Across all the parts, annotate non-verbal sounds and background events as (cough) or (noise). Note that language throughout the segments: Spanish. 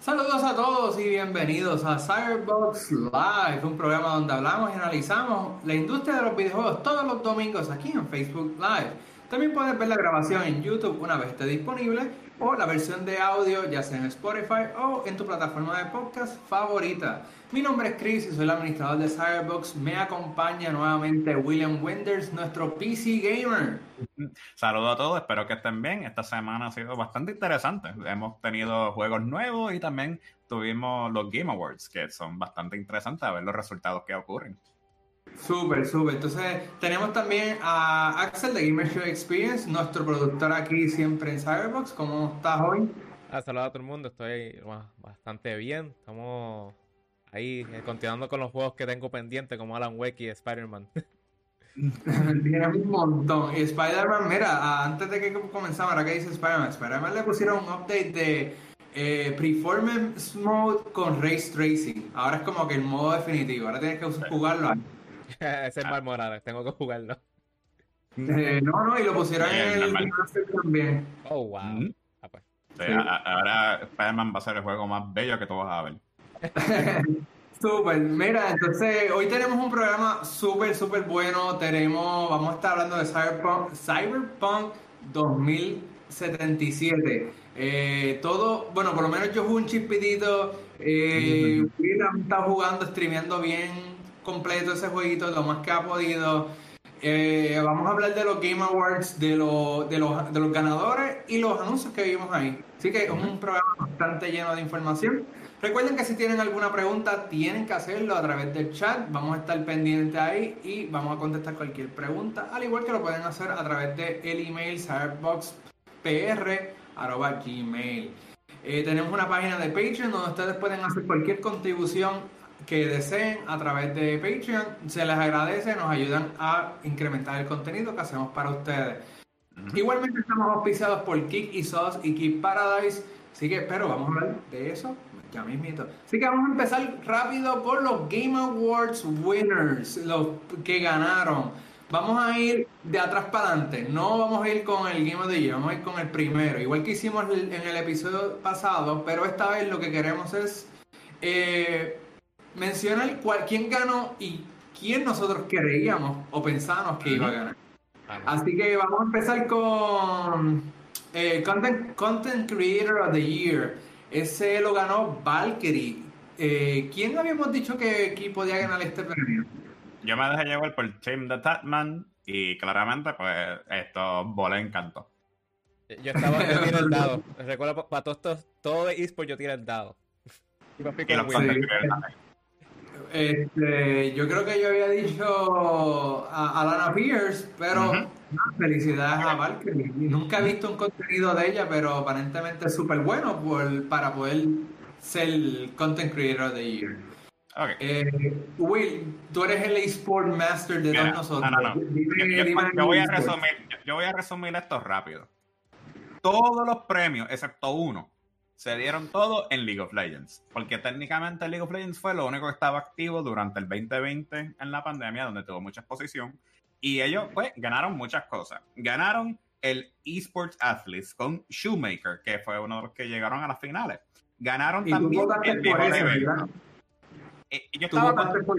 Saludos a todos y bienvenidos a Cyberbox Live, un programa donde hablamos y analizamos la industria de los videojuegos todos los domingos aquí en Facebook Live. También puedes ver la grabación en YouTube una vez esté disponible o la versión de audio ya sea en Spotify o en tu plataforma de podcast favorita. Mi nombre es Chris y soy el administrador de Cyberbox. Me acompaña nuevamente William Wenders, nuestro PC gamer. Saludos a todos, espero que estén bien. Esta semana ha sido bastante interesante. Hemos tenido juegos nuevos y también tuvimos los Game Awards, que son bastante interesantes a ver los resultados que ocurren. Súper, súper. Entonces, tenemos también a Axel de Gamer Show Experience, nuestro productor aquí siempre en Cyberbox. ¿Cómo estás hoy? Ah, saludos a todo el mundo, estoy bastante bien. Estamos ahí eh, continuando con los juegos que tengo pendientes, como Alan Wake y Spider-Man. (laughs) Tiene un montón. Y Spider-Man, mira, antes de que comenzara, ahora que dice Spider-Man, Spider-Man le pusieron un update de eh, Performance Mode con Race Tracing. Ahora es como que el modo definitivo. Ahora tienes que jugarlo. (laughs) Ese es Mal Morales, tengo que jugarlo. Eh, no, no, y lo pusieron en el también. Oh, wow. Ah, pues. ahora Spider-Man va a ser el juego más bello que tú vas a ver. (laughs) Súper, mira, entonces hoy tenemos un programa súper, súper bueno. Tenemos, vamos a estar hablando de Cyberpunk, Cyberpunk 2077. Eh, todo, bueno, por lo menos yo jugué un chispitito. Eh, está jugando, streameando bien completo ese jueguito, lo más que ha podido. Eh, vamos a hablar de los Game Awards, de, de, los, de los ganadores y los anuncios que vimos ahí. Así que es un programa bastante lleno de información. Recuerden que si tienen alguna pregunta, tienen que hacerlo a través del chat. Vamos a estar pendientes ahí y vamos a contestar cualquier pregunta, al igual que lo pueden hacer a través del el email cyberboxpr.gmail. Eh, tenemos una página de Patreon donde ustedes pueden hacer cualquier contribución que deseen a través de Patreon. Se les agradece, nos ayudan a incrementar el contenido que hacemos para ustedes. Igualmente estamos auspiciados por Kick y Sauce y Kick Paradise. Así que, pero vamos a hablar de eso ya mismito. Así que vamos a empezar rápido con los Game Awards winners, los que ganaron. Vamos a ir de atrás para adelante. No vamos a ir con el Game of the Year, vamos a ir con el primero. Igual que hicimos en el episodio pasado, pero esta vez lo que queremos es eh, mencionar cuál, quién ganó y quién nosotros creíamos o pensábamos que iba a ganar. Así que vamos a empezar con eh, Content, Content Creator of the Year. Ese lo ganó Valkyrie. Eh, ¿Quién habíamos dicho que aquí podía ganar este premio? Yo me dejé llevar por Team de Tatman y claramente, pues, esto bola encanto. Yo estaba, yo tiré el dado. (laughs) Recuerdo, para todos todo de eSport yo tiré el dado. Y este, yo creo que yo había dicho a Alana Pierce, pero felicidades a Valkyrie. Nunca he visto un contenido de ella, pero aparentemente es súper bueno para poder ser el Content Creator of the Year. Okay. Eh, Will, tú eres el eSport Master de todos nosotros. No, no, no. yo, voy a resumir, yo voy a resumir esto rápido. Todos los premios, excepto uno, se dieron todo en League of Legends. Porque técnicamente League of Legends fue lo único que estaba activo durante el 2020 en la pandemia, donde tuvo mucha exposición. Y ellos, pues, ganaron muchas cosas. Ganaron el Esports Athletes con Shoemaker, que fue uno de los que llegaron a las finales. Ganaron también el mejor evento. Eh, yo estaba por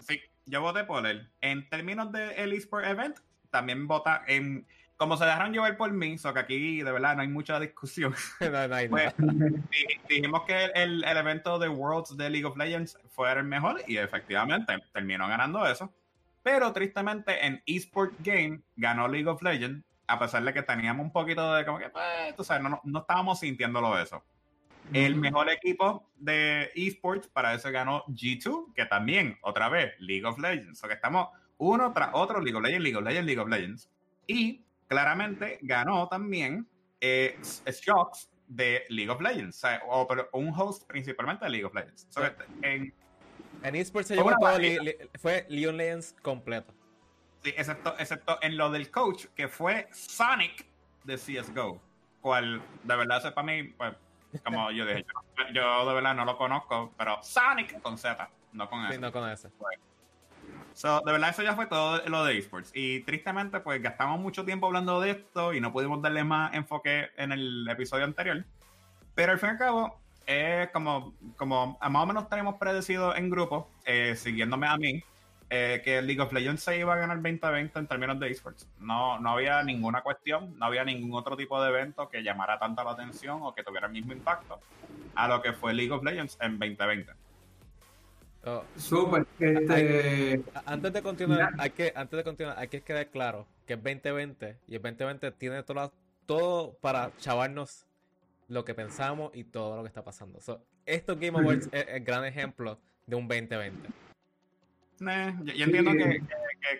Sí, yo voté por él. En términos del de eSport Event, también vota en como se dejaron llevar por mí, so que aquí de verdad no hay mucha discusión. (laughs) Pues, dijimos que el, evento de Worlds de League of Legends fue el mejor y efectivamente terminó ganando eso. Pero tristemente en eSport Game ganó League of Legends, a pesar de que teníamos un poquito de como que, pues, tú sabes, no, no estábamos sintiéndolo eso. El mejor equipo de esports para eso ganó G2, que también, otra vez, League of Legends. O sea que estamos uno tras otro, League of Legends, League of Legends, League of Legends. Y claramente ganó también eh, Shocks de League of Legends, o, pero un host principalmente de League of Legends. en, en eSports se llevó todo, fue League of Legends completo. Sí, excepto, excepto en lo del coach, que fue Sonic de CSGO, cual de verdad es para mí, pues, como yo dije, yo, de verdad no lo conozco, pero Sonic con Z, no con S. no con S. Pues, So, de verdad, eso ya fue todo lo de esports. Y tristemente, pues gastamos mucho tiempo hablando de esto y no pudimos darle más enfoque en el episodio anterior. Pero al fin y al cabo, es como, como más o menos tenemos predecido en grupo, eh, siguiéndome a mí, eh, que League of Legends se iba a ganar 2020 en términos de esports. No, no había ninguna cuestión, no había ningún otro tipo de evento que llamara tanto la atención o que tuviera el mismo impacto a lo que fue League of Legends en 2020. Súper. Este... Antes de continuar, hay que, antes de continuar, hay que quedar claro que es 2020 y el 2020 tiene todo, todo para chavarnos lo que pensamos y todo lo que está pasando. So, esto Game Awards es el gran ejemplo de un 2020. Eh, yo, entiendo que,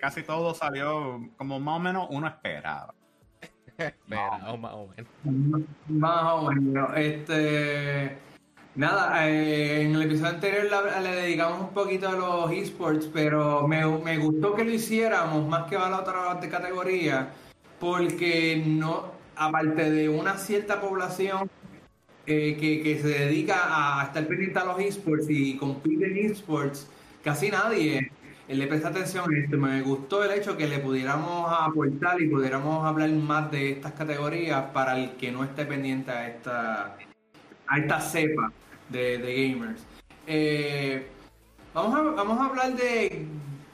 casi todo salió como más o menos uno esperaba. (laughs) Espera, más o menos. Más o menos. Este. Nada, eh, en el episodio anterior le dedicamos un poquito a los esports, pero me, me gustó que lo hiciéramos más que a la otra categoría, porque no, aparte de una cierta población eh, que, que, se dedica a estar pendiente a los esports y compite en esports, casi nadie le presta atención a esto. Me gustó el hecho que le pudiéramos aportar y pudiéramos hablar más de estas categorías para el que no esté pendiente a esta, a esta cepa de, gamers. Eh, vamos, a, vamos a hablar de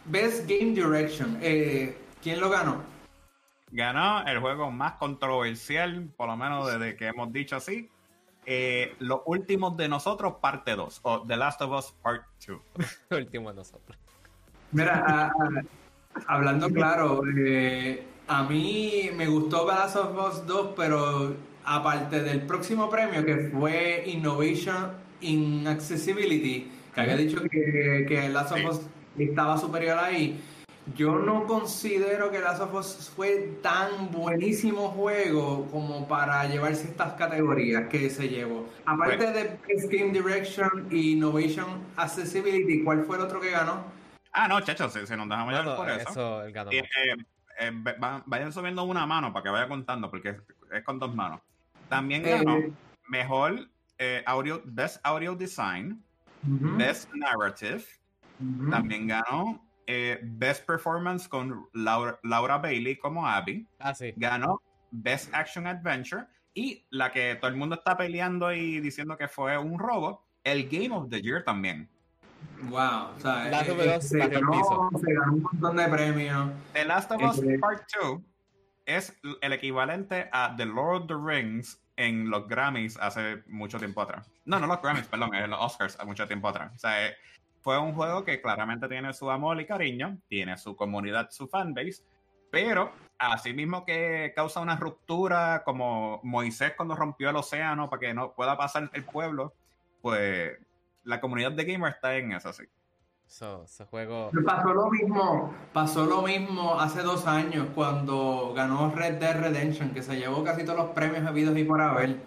Best Game Direction. Eh, ¿Quién lo ganó? Ganó el juego más controversial, por lo menos desde que hemos dicho así, eh, Los últimos de nosotros, parte 2, o The Last of Us Part 2. (laughs) Los últimos de nosotros. Mira, hablando claro, eh, a mí me gustó The Last of Us 2, pero aparte del próximo premio que fue Innovation in Accessibility, que había dicho que, que Last of Us estaba superior ahí yo no considero que Last of Us fue tan buenísimo juego como para llevarse estas categorías que se llevó. Aparte de Best Game Direction y Innovation Accessibility, ¿cuál fue el otro que ganó? Ah, no, chacho, se, nos dejamos llevar por eso. Eh, eh, vayan subiendo una mano para que vaya contando, porque es, con dos manos. También eh, ganó mejor audio, Best Audio Design, Best Narrative. También ganó eh, Best Performance con Laura, Bailey como Abby. Ah, sí. Ganó Best Action Adventure. Y la que todo el mundo está peleando y diciendo que fue un robo, el Game of the Year también. Wow, o sea, eh, se, ganó, un montón de premios. The Last of Us eh, Part 2 es el equivalente a The Lord of the Rings en los Grammys hace mucho tiempo atrás. No, no los Grammys, perdón, en los Oscars hace mucho tiempo atrás. O sea, fue un juego que claramente tiene su amor y cariño, tiene su comunidad, su fanbase, pero así mismo que causa una ruptura como Moisés cuando rompió el océano para que no pueda pasar el pueblo, pues la comunidad de gamers está en eso, sí. Ese juego... Pasó lo mismo, pasó lo mismo hace dos años cuando ganó Red Dead Redemption, que se llevó casi todos los premios habidos y por haber.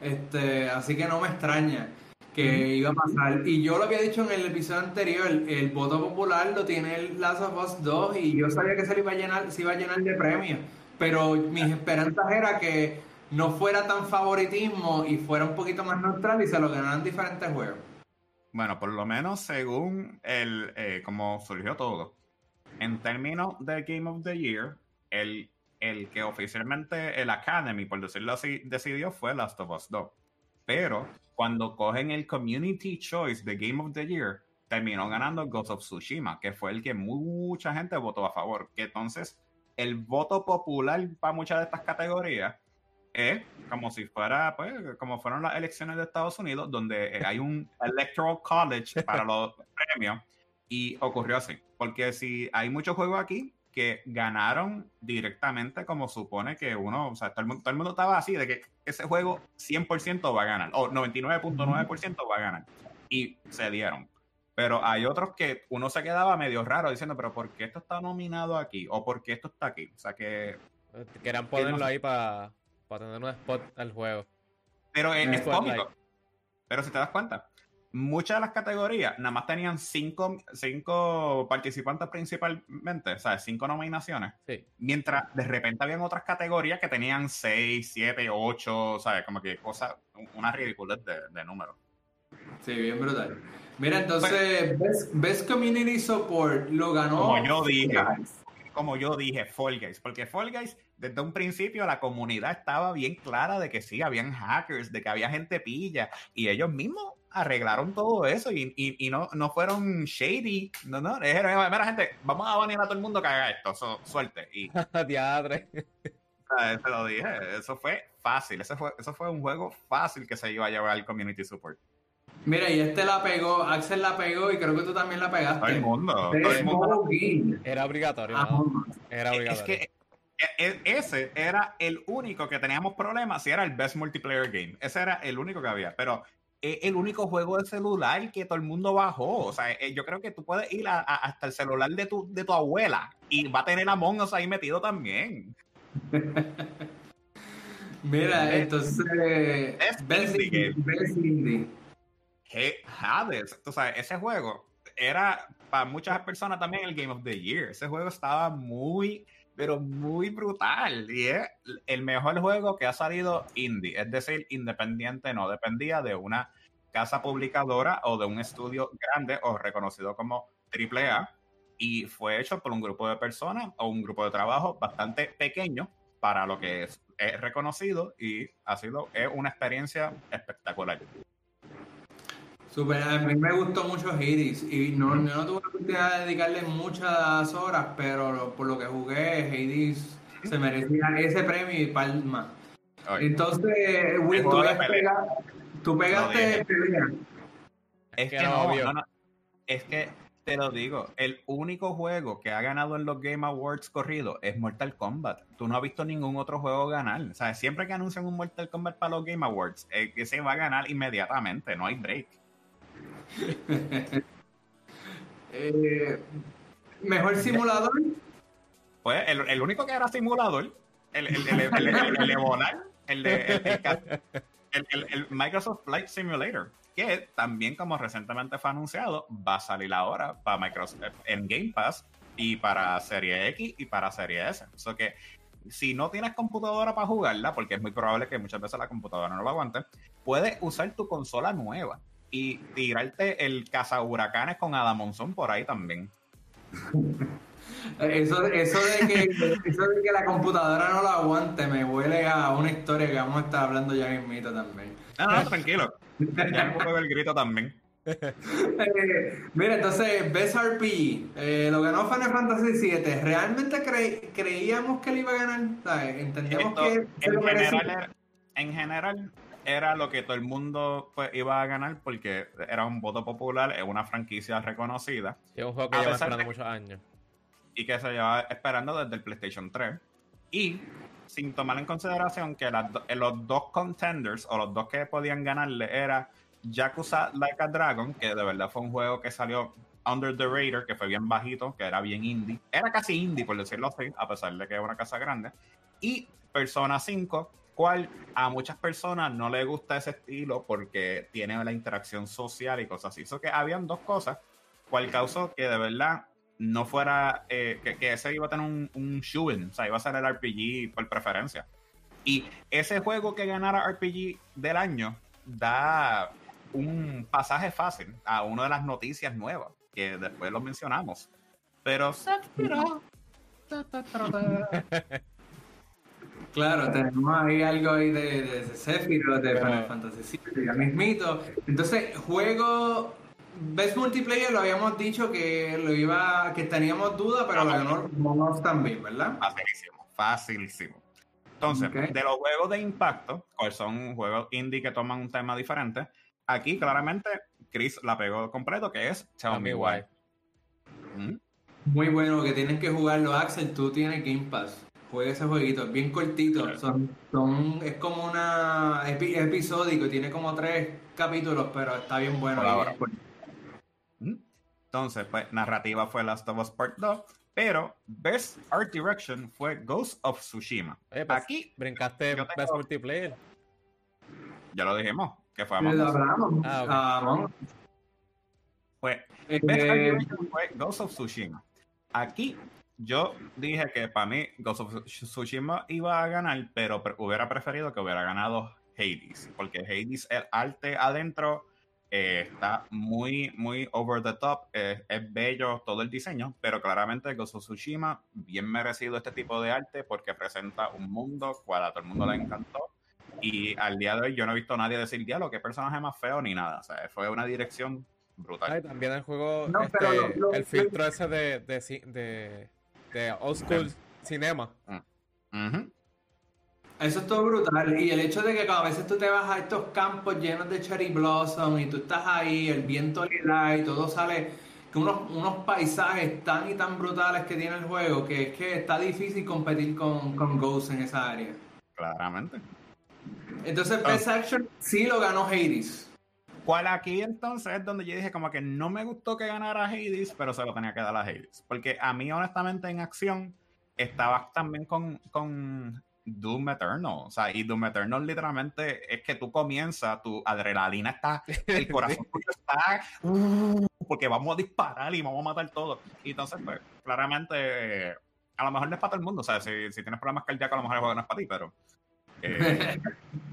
Este, así que no me extraña que iba a pasar. Y yo lo había dicho en el episodio anterior, el, voto popular lo tiene el Last of Us 2 y yo sabía que se iba a llenar, se iba a llenar de premios. Pero mis esperanzas era que no fuera tan favoritismo y fuera un poquito más neutral y se lo ganaran diferentes juegos. Bueno, por lo menos según el eh, como surgió todo. En términos de Game of the Year, el, el que oficialmente el Academy, por decirlo así, decidió fue Last of Us 2. Pero cuando cogen el Community Choice de Game of the Year, terminó ganando Ghost of Tsushima, que fue el que mucha gente votó a favor. Que entonces el voto popular para muchas de estas categorías es como si fuera, pues, como fueron las elecciones de Estados Unidos, donde hay un (laughs) Electoral College para los premios, y ocurrió así. Porque si hay muchos juegos aquí, que ganaron directamente como supone que uno, o sea, todo el mundo, todo el mundo estaba así de que ese juego 100% va a ganar, o 99.9% va a ganar. Y se dieron. Pero hay otros que uno se quedaba medio raro diciendo, pero ¿por qué esto está nominado aquí? ¿O por qué esto está aquí? O sea que... Querían ponerlo ahí para tener un spot al juego. Pero es, es cómico. Pero si te das cuenta, muchas de las categorías nada más tenían cinco, cinco participantes principalmente, o sea, cinco nominaciones. Mientras de repente habían otras categorías que tenían seis, siete, ocho, ¿sabes? Como que cosas, una ridiculez de, de números. Sí, bien brutal. Mira, entonces, Best, Community Support lo ganó. Como yo dije. como yo dije, Fall Guys, porque Fall Guys, desde un principio la comunidad estaba bien clara de que sí, habían hackers, de que había gente pilla, y ellos mismos arreglaron todo eso y, y, no, no fueron shady, no, no, dijeron, mira gente, vamos a banear a todo el mundo que haga esto, suerte. Y, (laughs) Diadre. Te lo dije, eso fue fácil, eso fue, eso fue un juego fácil que se iba a llevar al community support. Mira, y este la pegó, Axel la pegó y creo que tú también la pegaste. Todo el mundo. Todo el mundo. Era obligatorio. Era obligatorio. Es que e, e, ese era el único que teníamos problemas si era el best multiplayer game. Ese era el único que había. Pero es el único juego de celular que todo el mundo bajó. O sea, eh, yo creo que tú puedes ir hasta el celular de tu, de tu abuela y va a tener a Us ahí metido también. (laughs) Mira, entonces. Es Best Indie. Hades. Tú sabes, ese juego era para muchas personas también el Game of the Year. Ese juego estaba muy, pero muy brutal. Y es el mejor juego que ha salido indie. Es decir, independiente, no dependía de una casa publicadora o de un estudio grande o reconocido como AAA. Y fue hecho por un grupo de personas o un grupo de trabajo bastante pequeño para lo que es, es reconocido y ha sido es una experiencia espectacular. Super, a mí me gustó mucho Hades y no, no tuve la oportunidad de dedicarle muchas horas, pero por lo que jugué, Hades se merecía ese premio y palma. Entonces, Will, tú, pegaste pelea. Es que no, es que te lo digo, el único juego que ha ganado en los Game Awards corrido es Mortal Kombat. Tú no has visto ningún otro juego ganar. O sea, siempre que anuncian un Mortal Kombat para los Game Awards, ese va a ganar inmediatamente, no hay break. Eh, ¿Mejor simulador? Pues el, único que era simulador, el, el, el, el, el, el, Microsoft Flight Simulator, que también como recientemente fue anunciado, va a salir ahora para Microsoft en Game Pass y para Serie X y para Serie S. O que si no tienes computadora para jugarla, porque es muy probable que muchas veces la computadora no lo aguante, puedes usar tu consola nueva y tirarte el huracanes con Adamonzón por ahí también. Eso, eso, de que, eso de que la computadora no lo aguante me huele a una historia que vamos a estar hablando ya en mito también. No, no, tranquilo. Ya me el grito también. Eh, (laughs) mira, entonces, Best RPG, eh, lo ganó Final Fantasy VII. ¿Realmente creíamos que él iba a ganar? Entendemos que. En general, en general, era lo que todo el mundo pues, iba a ganar porque era un voto popular, es una franquicia reconocida. es un juego que lleva esperando muchos años. Y que se lleva esperando desde el PlayStation 3. Y sin tomar en consideración que los dos contenders o los dos que podían ganarle era Yakuza Like a Dragon, que de verdad fue un juego que salió Under the Radar, que fue bien bajito, que era bien indie. Era casi indie, por decirlo así, a pesar de que era una casa grande. Y Persona 5, cual a muchas personas no les gusta ese estilo porque tiene la interacción social y cosas así. Eso que habían dos cosas, cual causó que de verdad no fuera, eh, que, ese iba a tener un, un shooting, o sea, iba a ser el RPG por preferencia. Y ese juego que ganara RPG del año da un pasaje fácil a una de las noticias nuevas, que después lo mencionamos. Pero (laughs) Claro, tenemos ahí algo ahí de, de, de Sephiroth, de Final Fantasy VII, ya mismito. Entonces, juego Best Multiplayer lo habíamos dicho que lo iba, que teníamos duda, pero lo ganó Monos también, ¿verdad? Facilísimo, facilísimo. Entonces, de los juegos de impacto, que son juegos indie que toman un tema diferente, aquí claramente Chris la pegó completo, que es Tell Me Why. ¿Mm? Muy bueno, que tienes que jugarlo, Axel, tú tienes Game Pass juegue ese jueguito, es bien cortito, son, son, es como una episódico, tiene como tres capítulos, pero está bien bueno. Mm. Entonces, pues, narrativa fue Last of Us Part 2, pero Best Art Direction fue Ghost of Tsushima. Pues, Aquí brincaste Best Multiplayer. Ya lo dijimos, que fue Among Ah, Pues, Best Art Direction fue Ghost of Tsushima. Aquí yo dije que para mí Ghost of Tsushima iba a ganar, pero hubiera preferido que hubiera ganado Hades, porque Hades, el arte adentro Eh, está muy, muy over the top. es bello todo el diseño, pero claramente Ghost of Tsushima, bien merecido este tipo de arte porque presenta un mundo cual a todo el mundo le encantó. Y al día de hoy yo no he visto a nadie decir, diablo, qué personaje más feo ni nada. O sea, fue una dirección brutal. también el juego, este, el filtro ese de, de, de, old school cinema. Eso es todo brutal. Y el hecho de que a veces tú te vas a estos campos llenos de cherry blossom y tú estás ahí, el viento le da y todo sale, que unos, unos paisajes tan y tan brutales que tiene el juego que es que está difícil competir con, con Ghost en esa área. Claramente. Entonces. Best Action sí lo ganó Hades. ¿Cuál aquí entonces es donde yo dije como que no me gustó que ganara Hades, pero se lo tenía que dar a Hades. Porque a mí, honestamente, en acción, estaba también con, con Doom Eternal. O sea, y Doom Eternal literalmente es que tú comienzas, tu adrenalina está, el (laughs) corazón tuyo está, uh, porque vamos a disparar y vamos a matar todo. Y entonces, pues, claramente, a lo mejor no es para todo el mundo. O sea, si, si tienes problemas cardíacos, a lo mejor el juego no es para ti, pero. Eh,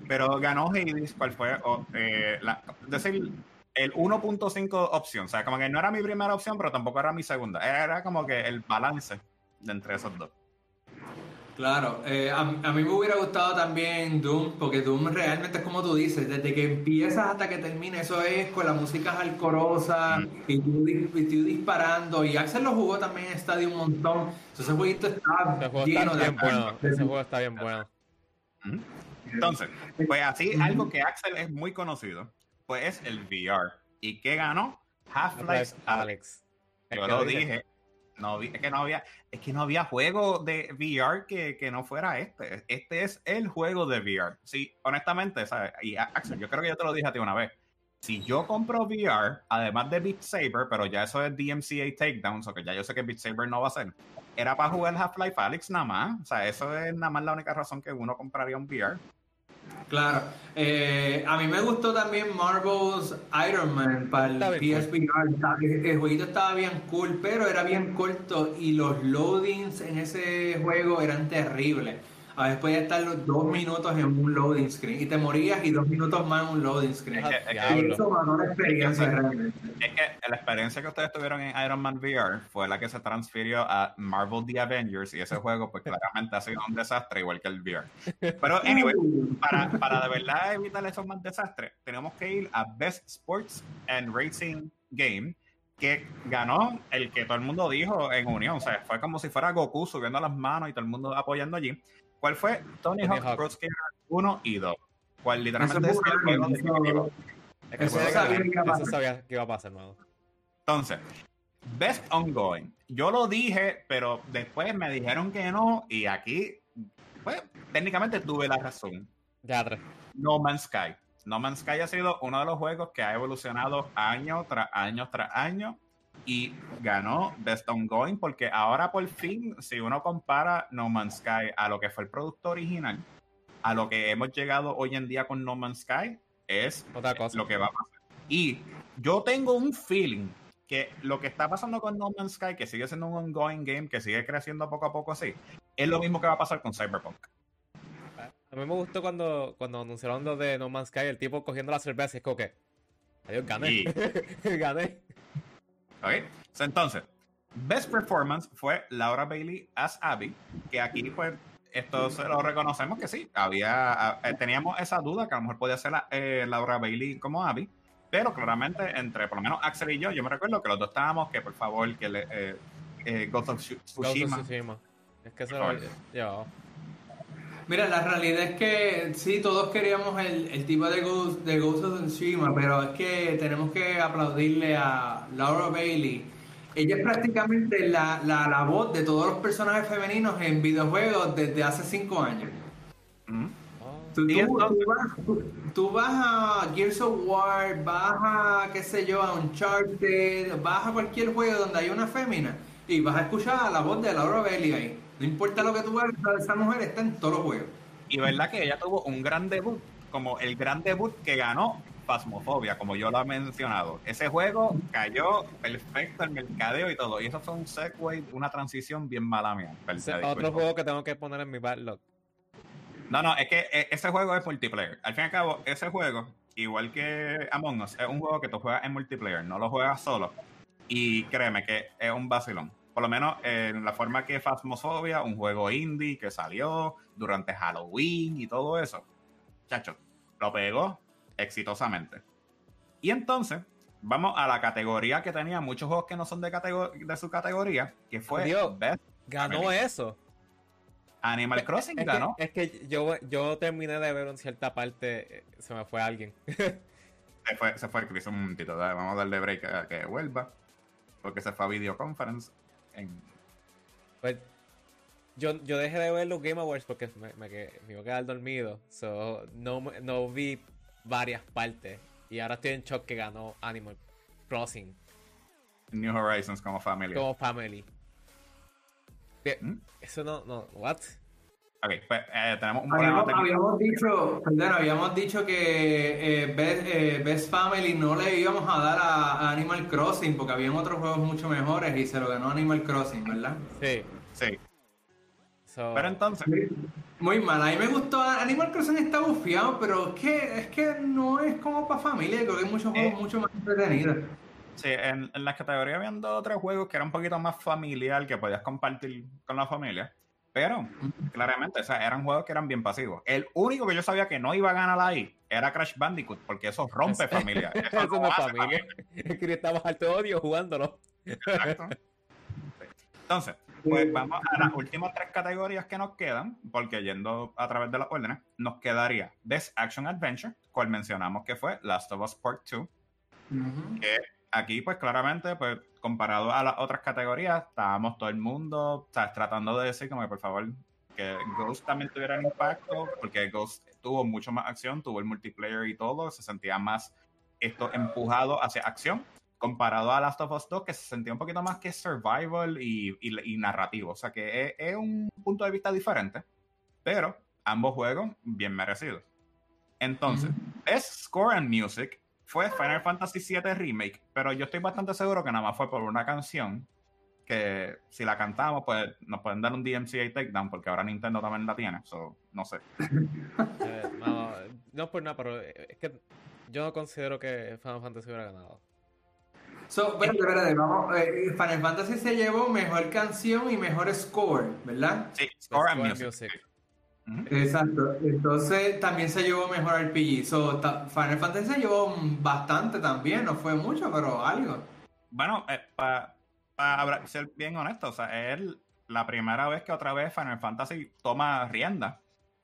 pero ganó Hades, ¿cuál fue? eh, la, decir, el 1.5 opción. O sea, como que no era mi primera opción, pero tampoco era mi segunda. Era como que el balance de entre esos dos. Claro, eh, a, mí me hubiera gustado también Doom, porque Doom realmente es como tú dices, desde que empiezas hasta que termina, eso es con la música alcorosa mm. y, tú, disparando. Y Axel lo jugó también en Stadio un montón. ese jueguito está lleno de. ese juego está bien bueno. Entonces, pues así, algo que Axel es muy conocido, pues es el VR. ¿Y qué ganó? Half-Life Alex. Yo lo dije. No, es que no había, es que no había juego de VR que, que, no fuera este. Este es el juego de VR. Sí, honestamente, ¿sabes? Y Axel, yo creo que yo te lo dije a ti una vez. Si yo compro VR, además de Beat Saber, pero ya eso es DMCA Takedowns, o que ya yo sé que Beat Saber no va a ser, era para jugar Half-Life Alyx nada más. O sea, eso es nada más la única razón que uno compraría un VR. Claro. Eh, a mí me gustó también Marvel's Iron Man para el PSVR. El jueguito estaba bien cool, pero era bien corto y los loadings en ese juego eran terribles. A veces podía estar los dos minutos en un loading screen y te morías y dos minutos más en un loading screen. Es que, y eso la experiencia realmente. Es que la experiencia que ustedes tuvieron en Iron Man VR fue la que se transfirió a Marvel The Avengers y ese juego pues claramente ha sido un desastre igual que el VR. Pero anyway, para, para de verdad evitar esos más desastres, tenemos que ir a Best Sports and Racing Game que ganó el que todo el mundo dijo en unión. O sea, fue como si fuera Goku subiendo las manos y todo el mundo apoyando allí. ¿Cuál fue? Tony, Hawk, Pro Skater 1 y 2. ¿Cuál literalmente es el juego definitivo. Eso, sabía, que iba a pasar, ¿no? Entonces, Best Ongoing. Yo lo dije, pero después me dijeron que no, y aquí, pues, técnicamente tuve la razón. Ya, No Man's Sky. No Man's Sky ha sido uno de los juegos que ha evolucionado año tras año tras año y ganó Best Ongoing porque ahora por fin, si uno compara No Man's Sky a lo que fue el producto original, a lo que hemos llegado hoy en día con No Man's Sky, es Otra cosa. lo que va a pasar. Y yo tengo un feeling que lo que está pasando con No Man's Sky, que sigue siendo un ongoing game, que sigue creciendo poco a poco así, es lo mismo que va a pasar con Cyberpunk. A mí me gustó cuando, cuando anunciaron lo de No Man's Sky, el tipo cogiendo la cerveza y es como que, adiós, gané. (laughs) gané. ¿Ok? Entonces, Best Performance fue Laura Bailey as Abby, que aquí pues esto se lo reconocemos que sí, había eh, teníamos esa duda que a lo mejor podía ser eh, Laura Bailey como Abby, pero claramente entre por lo menos Axel y yo, yo me recuerdo que los dos estábamos que por favor que le eh, eh Ghost of Tsushima. Es que se lo Mira, la realidad es que sí, todos queríamos el, tipo de Ghost, de Ghost of Tsushima, pero es que tenemos que aplaudirle a Laura Bailey. Ella es prácticamente la, la, voz de todos los personajes femeninos en videojuegos desde hace cinco años. Mm. Tú, vas, tú, vas, a Gears of War, vas a, qué sé yo, a Uncharted, vas a cualquier juego donde hay una fémina y vas a escuchar la voz de Laura Bailey ahí. No importa lo que tú hagas, esa mujer está en todos los juegos. Y verdad que ella tuvo un gran debut, como el gran debut que ganó Phasmophobia, como yo lo he mencionado. Ese juego cayó perfecto el mercadeo y todo. Y eso fue un segue, una transición bien mala mía. otro juego que tengo que poner en mi backlog. No, no, es que eh, ese juego es multiplayer. Al fin y al cabo, ese juego igual que Among Us, es un juego que tú juegas en multiplayer, no lo juegas solo. Y créeme que es un vacilón. Por lo menos en la forma que Phasmophobia, un juego indie que salió durante Halloween y todo eso. Chacho, lo pegó exitosamente. Y entonces, vamos a la categoría que tenía muchos juegos que no son de, de su categoría, que fue. Ganó eso. Animal Crossing es ganó. Que, es que yo, yo terminé de ver en cierta parte, eh, se me fue alguien. (laughs) se fue, se fue Chris un momentito. Vamos a darle break a que vuelva. Porque se fue a videoconference. En... Pues yo, yo dejé de ver los Game Awards porque me, me, me iba a quedar dormido. So, no, no vi varias partes. Y ahora estoy en shock que ganó Animal Crossing. New Horizons como family. Como family. ¿Mm? Eso no, no, what? Ok, pues eh, tenemos un habíamos, habíamos dicho, perdón, habíamos dicho que eh, Best, eh, Best, Family no le íbamos a dar a, a, Animal Crossing porque habían otros juegos mucho mejores y se lo ganó Animal Crossing, ¿verdad? Sí. Sí. So... Pero entonces. Muy mal, a mí me gustó. Animal Crossing está bufiado, pero es que, es que no es como para familia. Creo que hay muchos juegos mucho más entretenidos. Sí, en, en las categorías habían dos otros juegos que era un poquito más familiar, que podías compartir con la familia. Pero, claramente, o sea, eran juegos que eran bien pasivos. El único que yo sabía que no iba a ganar ahí era Crash Bandicoot, porque eso rompe familia. (laughs) Eso, eso no es familia. Es que estamos alto odio jugándolo. Exacto. Entonces, pues vamos a las últimas tres categorías que nos quedan, porque yendo a través de las órdenes, nos quedaría Best Action Adventure, cual mencionamos que fue Last of Us Part 2, que aquí, pues claramente, pues comparado a las otras categorías, estábamos todo el mundo ¿sabes? tratando de decir como que por favor que Ghost también tuviera un impacto, porque Ghost tuvo mucho más acción, tuvo el multiplayer y todo, se sentía más esto empujado hacia acción, comparado a Last of Us 2, que se sentía un poquito más que survival y, y, y narrativo. O sea que es, es, un punto de vista diferente, pero ambos juegos bien merecidos. Entonces, es Score and Music fue Final Fantasy VII Remake, pero yo estoy bastante seguro que nada más fue por una canción que si la cantamos, pues nos pueden dar un DMCA takedown porque ahora Nintendo también la tiene, so, no sé. (laughs) Eh, no, no por nada, pero es que yo no considero que Final Fantasy hubiera ganado. So, bueno, espérate, vamos, eh, Final Fantasy se llevó mejor canción y mejor score, ¿verdad? Sí, score, and music. music. Exacto. Entonces también se llevó mejor RPG. So, Final Fantasy se llevó bastante también, no fue mucho, pero algo. Bueno, eh, para pa ser bien honesto, o sea, es la primera vez que otra vez Final Fantasy toma rienda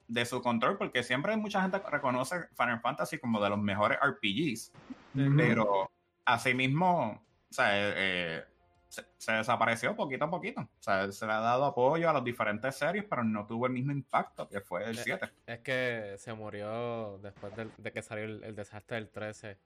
de su control, porque siempre mucha gente reconoce Final Fantasy como de los mejores RPGs, pero asimismo, o sea, eh, eh se, desapareció poquito a poquito. O sea, se le ha dado apoyo a las diferentes series, pero no tuvo el mismo impacto que fue el 7. Eh, es, que se murió después de que salió el, desastre del 13.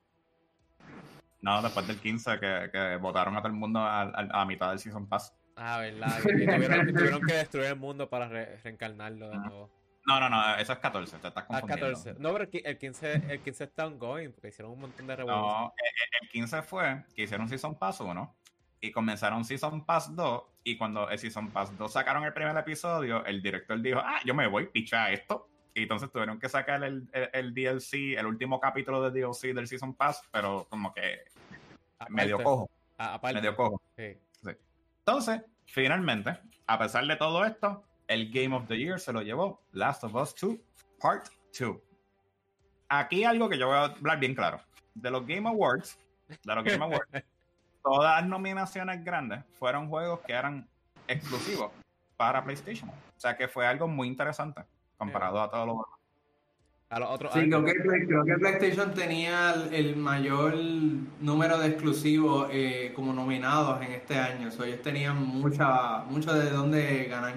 No, después del 15 que, que votaron a todo el mundo a, a, mitad del Season Pass. Ah, verdad. Y tuvieron, que destruir el mundo para reencarnarlo de nuevo. No, no, no, eso es 14, te estás ah, confundiendo. Ah, 14. No, pero el 15, el 15 está ongoing, porque hicieron un montón de revoluciones. No, el 15 fue que hicieron Season Pass 1, y comenzaron Season Pass 2 y cuando el Season Pass 2 sacaron el primer episodio, el director dijo, ah, yo me voy, picha esto. Y entonces tuvieron que sacar el, el, DLC, el último capítulo de DLC del Season Pass, pero como que medio cojo. Medio cojo. Sí. Sí. Entonces, finalmente, a pesar de todo esto, el Game of the Year se lo llevó Last of Us 2 Part 2. Aquí algo que yo voy a hablar bien claro. De los Game Awards, de los Game Awards, (laughs) todas las nominaciones grandes fueron juegos que eran exclusivos para PlayStation. O sea que fue algo muy interesante comparado a todos los demás. A los otros sí, creo que, creo que, PlayStation tenía el, mayor número de exclusivos eh, como nominados en este año. So, ellos tenían mucha, mucho de dónde ganar.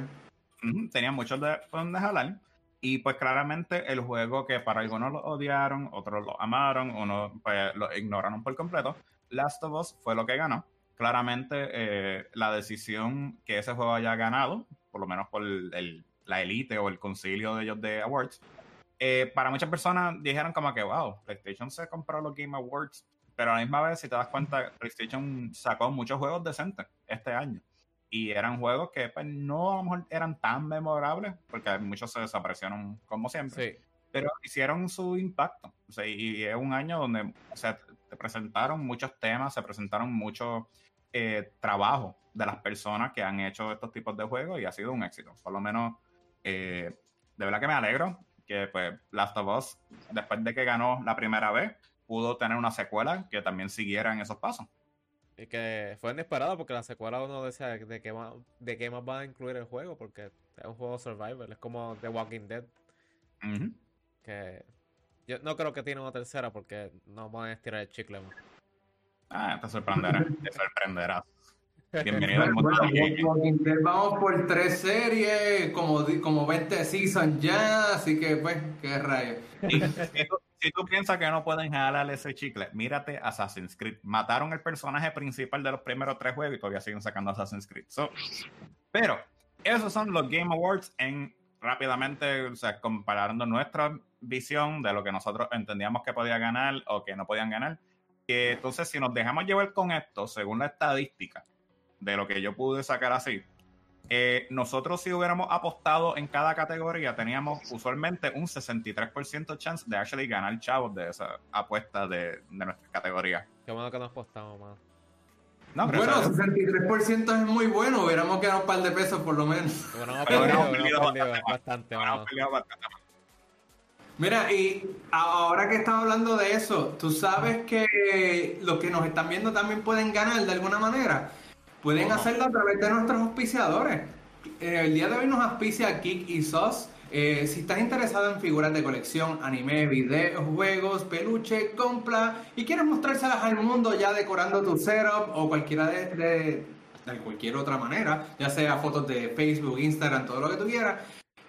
tenían mucho de dónde jalar. Y pues claramente el juego que para algunos lo odiaron, otros lo amaron, unos pues, lo ignoraron por completo, Last of Us fue lo que ganó. Claramente, eh, la decisión que ese juego haya ganado, por lo menos por el, la elite o el concilio de ellos de Awards, eh, para muchas personas dijeron como que, wow, PlayStation se compró los Game Awards, pero a la misma vez, si te das cuenta, PlayStation sacó muchos juegos decentes este año. Y eran juegos que pues, no a lo mejor eran tan memorables, porque muchos se desaparecieron como siempre. pero hicieron su impacto. O sea, y es un año donde o sea, te presentaron muchos temas, se presentaron mucho eh, trabajo de las personas que han hecho estos tipos de juegos y ha sido un éxito. Por lo menos, eh, de verdad que me alegro que pues Last of Us, después de que ganó la primera vez, pudo tener una secuela que también siguiera en esos pasos. Y que fue inesperado porque la secuela uno decía de qué más, de qué más va a incluir el juego, porque es un juego survival, es como The Walking Dead. Que yo no creo que tiene una tercera porque no van a estirar el chicle Ah, te sorprenderá, te sorprenderás. (laughs) Bienvenido al mundo de Vamos por tres series, como, como 20 seasons ya, así que pues, qué rayo. si, tú, piensas que no pueden jalar ese chicle, mírate Assassin's Creed. Mataron el personaje principal de los primeros tres juegos y todavía siguen sacando Assassin's Creed. pero esos son los Game Awards en rápidamente, o sea, comparando nuestra visión de lo que nosotros entendíamos que podía ganar o que no podían ganar. Entonces, si nos dejamos llevar con esto, según la estadística de lo que yo pude sacar así, eh, nosotros si hubiéramos apostado en cada categoría, teníamos usualmente un 63% chance de actually ganar chavos de esa apuesta de, de nuestra categoría. Qué bueno que nos apostamos más. No, bueno, 63% es muy bueno, hubiéramos quedado un par de pesos por lo menos. Bueno, bastante, Mira, y ahora que estamos hablando de eso, tú sabes que los que nos están viendo también pueden ganar de alguna manera. Pueden hacerlo a través de nuestros auspiciadores. Eh, el día de hoy nos auspicia Kik y SOS. Eh, si estás interesado en figuras de colección, anime, videojuegos, peluche, compra y quieres mostrárselas al mundo ya decorando tu setup o cualquiera de, de, de cualquier otra manera, ya sea fotos de Facebook, Instagram, todo lo que tú quieras,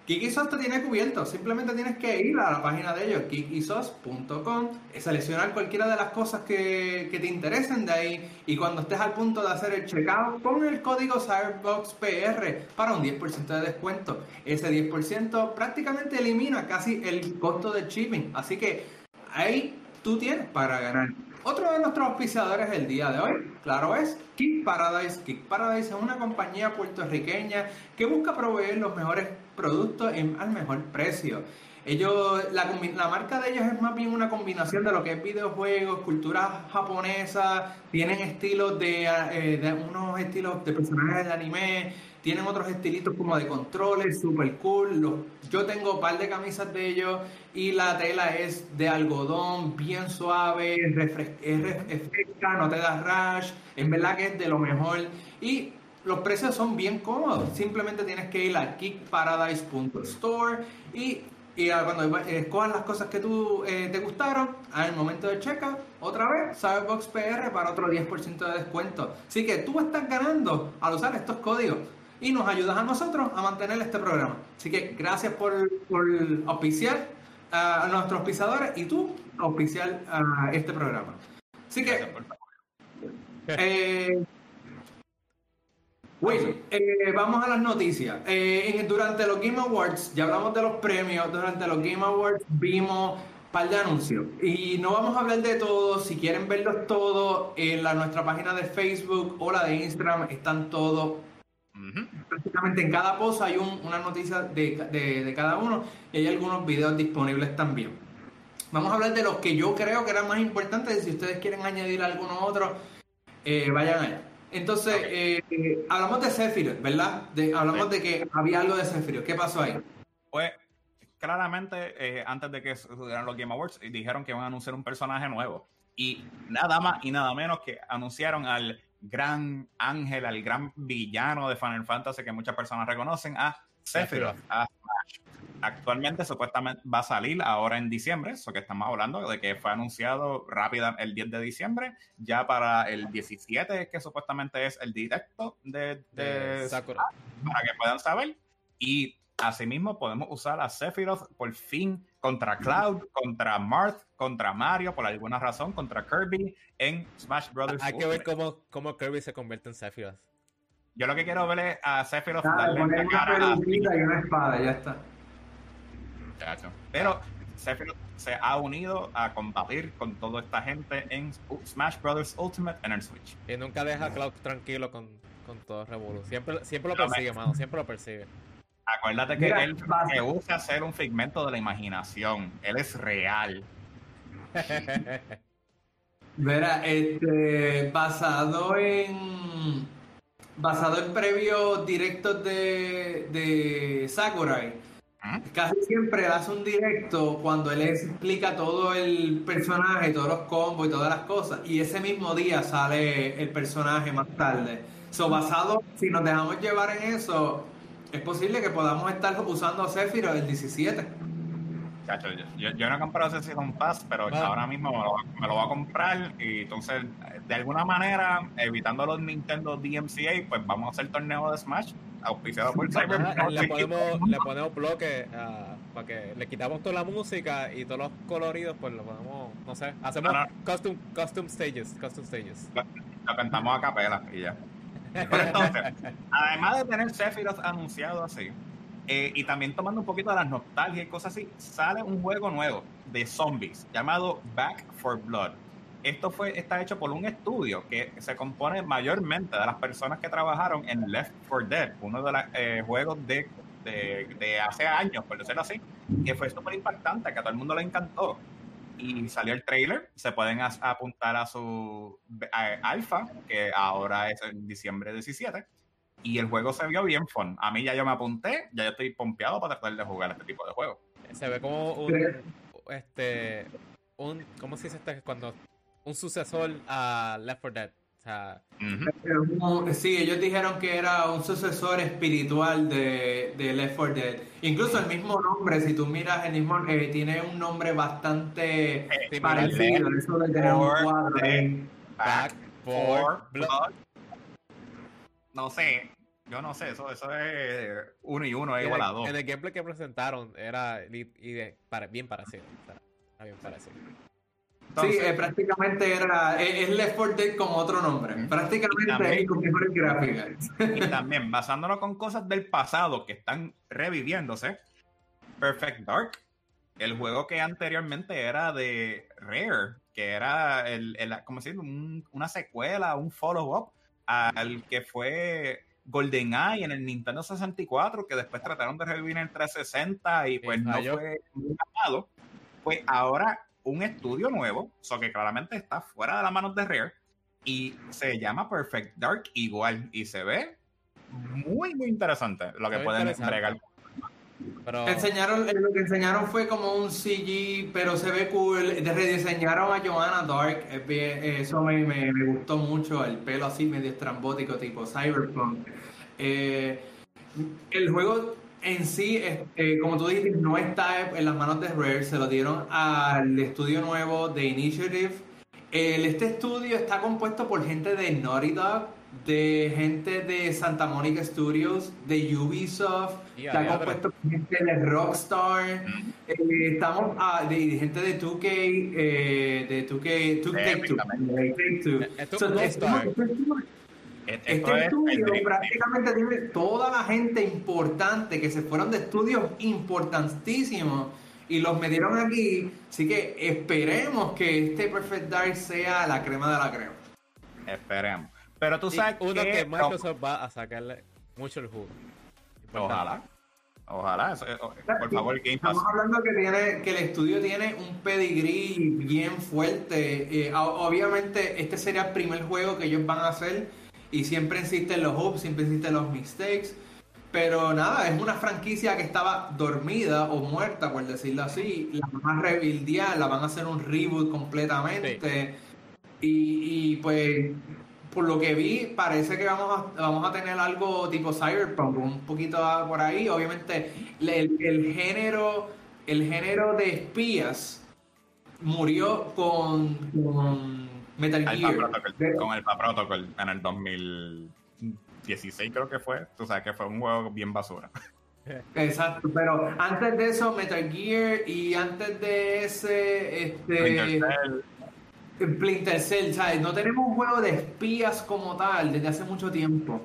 Kikisos te tiene cubierto, simplemente tienes que ir a la página de ellos, kikisos.com, seleccionar cualquiera de las cosas que, te interesen de ahí y cuando estés al punto de hacer el checkout, pon el código CyberboxPR para un 10% de descuento. Ese 10% prácticamente elimina casi el costo de shipping, así que ahí tú tienes para ganar. Otro de nuestros auspiciadores el día de hoy, claro es Kick Paradise. Kick Paradise es una compañía puertorriqueña que busca proveer los mejores productos al mejor precio. Ellos, la, la, marca de ellos es más bien una combinación de lo que es videojuegos, cultura japonesa, tienen estilos de, eh, de unos estilos de personajes de anime, tienen otros estilitos como de controles, super cool. yo tengo un par de camisas de ellos y la tela es de algodón, bien suave, refresca, no te da rash. En verdad que es de lo mejor. Y los precios son bien cómodos. Simplemente tienes que ir a kickparadise.store y, y cuando escojas las cosas que tú eh, te gustaron, al momento de checkout, otra vez, Cyberbox PR para otro 10% de descuento. Así que tú estás ganando al usar estos códigos y nos ayudas a nosotros a mantener este programa. Así que gracias por, por auspiciar a nuestros auspiciadores y tú auspiciar a este programa. Así que... Eh, eh, vamos a las noticias. Eh, durante los Game Awards, ya hablamos de los premios, durante los Game Awards vimos un par de anuncios. Y no vamos a hablar de todos, si quieren verlos todos, en la, nuestra página de Facebook o la de Instagram están todos Prácticamente en cada post hay una noticia de, cada uno y hay algunos videos disponibles también. Vamos a hablar de los que yo creo que eran más importantes. Si ustedes quieren añadir algunos otros, eh, vayan allá. Entonces, eh, hablamos de Sephiroth, ¿verdad? hablamos de que había algo de Sephiroth. ¿Qué pasó ahí? Pues, claramente, eh, antes de que sucedieran los Game Awards, dijeron que iban a anunciar un personaje nuevo. Y nada más y nada menos que anunciaron al gran ángel, al gran villano de Final Fantasy que muchas personas reconocen, a Sephiroth, a Smash. Actualmente supuestamente va a salir ahora en diciembre, eso que estamos hablando, de que fue anunciado rápida el 10 de diciembre, ya para el 17, que supuestamente es el directo de, de, Sakura, para que puedan saber. Y asimismo podemos usar a Sephiroth por fin contra Cloud, contra Marth, contra Mario, por alguna razón, contra Kirby en Smash Brothers. Hay que ver cómo, cómo, Kirby se convierte en Sephiroth. Yo lo que quiero ver es a Sephiroth ah, darle una cara a y una espada, ya está. Pero Sephiroth se ha unido a combatir con toda esta gente en Smash Brothers Ultimate en el Switch. Y nunca deja a Cloud tranquilo con, con todo Revolution. Siempre, siempre lo persigue, mano, siempre lo persigue. Acuérdate que él que usa ser un figmento de la imaginación. Él es real. (laughs) Verá, este, basado en basado en previos directos de, de Sakurai. ¿Ah? Casi siempre él hace un directo cuando él explica todo el personaje, todos los combos y todas las cosas. Y ese mismo día sale el personaje más tarde. So, basado, si nos dejamos llevar en eso, es posible que podamos estar usando Sephiroth el 17 yo, yo, no he comprado ese Season Pass, pero ahora mismo me lo, voy a comprar y entonces, de alguna manera, evitando los Nintendo DMCA, pues vamos a hacer torneo de Smash auspiciado por Cyberpunk. Le ponemos, le ponemos bloques uh, para que le quitamos toda la música y todos los coloridos, pues lo ponemos, no sé, hacemos Custom, custom stages, custom stages. Lo, cantamos a capela y ya. Pero entonces, (laughs) además de tener Sephiroth anunciado así, eh, y también tomando un poquito de las nostalgias y cosas así, sale un juego nuevo de zombies llamado Back for Blood. Esto fue, está hecho por un estudio que se compone mayormente de las personas que trabajaron en Left 4 Dead, uno de los eh, juegos de, de, hace años, por decirlo así, que fue súper impactante, que a todo el mundo le encantó. Y salió el trailer, se pueden apuntar a su alfa, que ahora es en diciembre 17 y el juego se vio bien fun. A mí ya yo me apunté, ya yo estoy pompeado para tratar de jugar este tipo de juego. Se ve como un, este, un, ¿cómo se dice este? Cuando, un sucesor a Left 4 Dead. Sí, ellos dijeron que era un sucesor espiritual de, de, Left 4 Dead. Incluso el mismo nombre, si tú miras el mismo, eh, tiene un nombre bastante eh, parecido. Eso de tener un cuadro. Back, for blood. No sé, yo no sé, eso, eso es uno y uno es igual a dos. En el gameplay que presentaron era bien parecido. bien parecido. Sí, eh, prácticamente era. Es, Left 4 Dead con otro nombre. Prácticamente es con mejores gráficas. Y también, basándonos con cosas del pasado que están reviviéndose, Perfect Dark, el juego que anteriormente era de Rare, que era el, el como decir, una secuela, un follow-up al que fue GoldenEye en el Nintendo 64, que después trataron de revivir en el 360 y pues no fue muy ganado. Pues ahora un estudio nuevo, so que claramente está fuera de las manos de Rare, y se llama Perfect Dark igual, y se ve muy, muy interesante lo que pueden entregar. Enseñaron, lo que enseñaron fue como un CG, pero se ve cool. Rediseñaron a Joanna Dark. Eso me, me, gustó mucho. El pelo así medio estrambótico, tipo cyberpunk. Eh, el juego en sí, eh, como tú dijiste, no está en las manos de Rare. Se lo dieron al estudio nuevo de Initiative. este estudio está compuesto por gente de Naughty Dog, de gente de Santa Monica Studios, de Ubisoft, está compuesto por gente de Rockstar, eh, estamos ah, de, gente de 2K, eh, de 2K, 2K2, este estudio prácticamente tiene toda la gente importante que se fueron de estudios importantísimos y los metieron aquí. Así que esperemos que este Perfect Dark sea la crema de la crema. Esperemos. Pero tú sabes uno que, Microsoft va a sacarle mucho el jugo. Ojalá. Ojalá, por favor, Game Pass. Estamos hablando que tiene que el estudio tiene un pedigree bien fuerte. Eh, obviamente, este sería el primer juego que ellos van a hacer y siempre existen los hubs, siempre existen los mistakes. Pero nada, es una franquicia que estaba dormida o muerta, por decirlo así. La van a rebuildear, la van a hacer un reboot completamente. Y, y, pues por lo que vi, parece que vamos a, vamos a tener algo tipo cyberpunk, un poquito por ahí. Obviamente, el, género, el género de espías murió con, Metal Gear. con el Protocol en el 2016 creo que fue. O sea, que fue un juego bien basura. (laughs) Exacto, pero antes de eso Metal Gear y antes de ese este Splinter Cell, ¿sabes? No tenemos un juego de espías como tal desde hace mucho tiempo.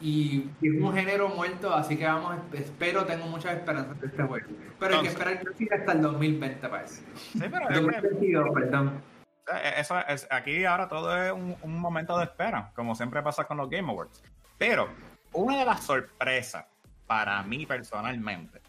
Y, es un género muerto, así que vamos, espero, tengo muchas esperanzas de este juego. Pero hay que esperar hasta el 2020, parece. Sí, pero 2022, perdón. Eh, eso es, aquí ahora todo es un, un, momento de espera, como siempre pasa con los Game Awards. Pero una de las sorpresas para mí personalmente,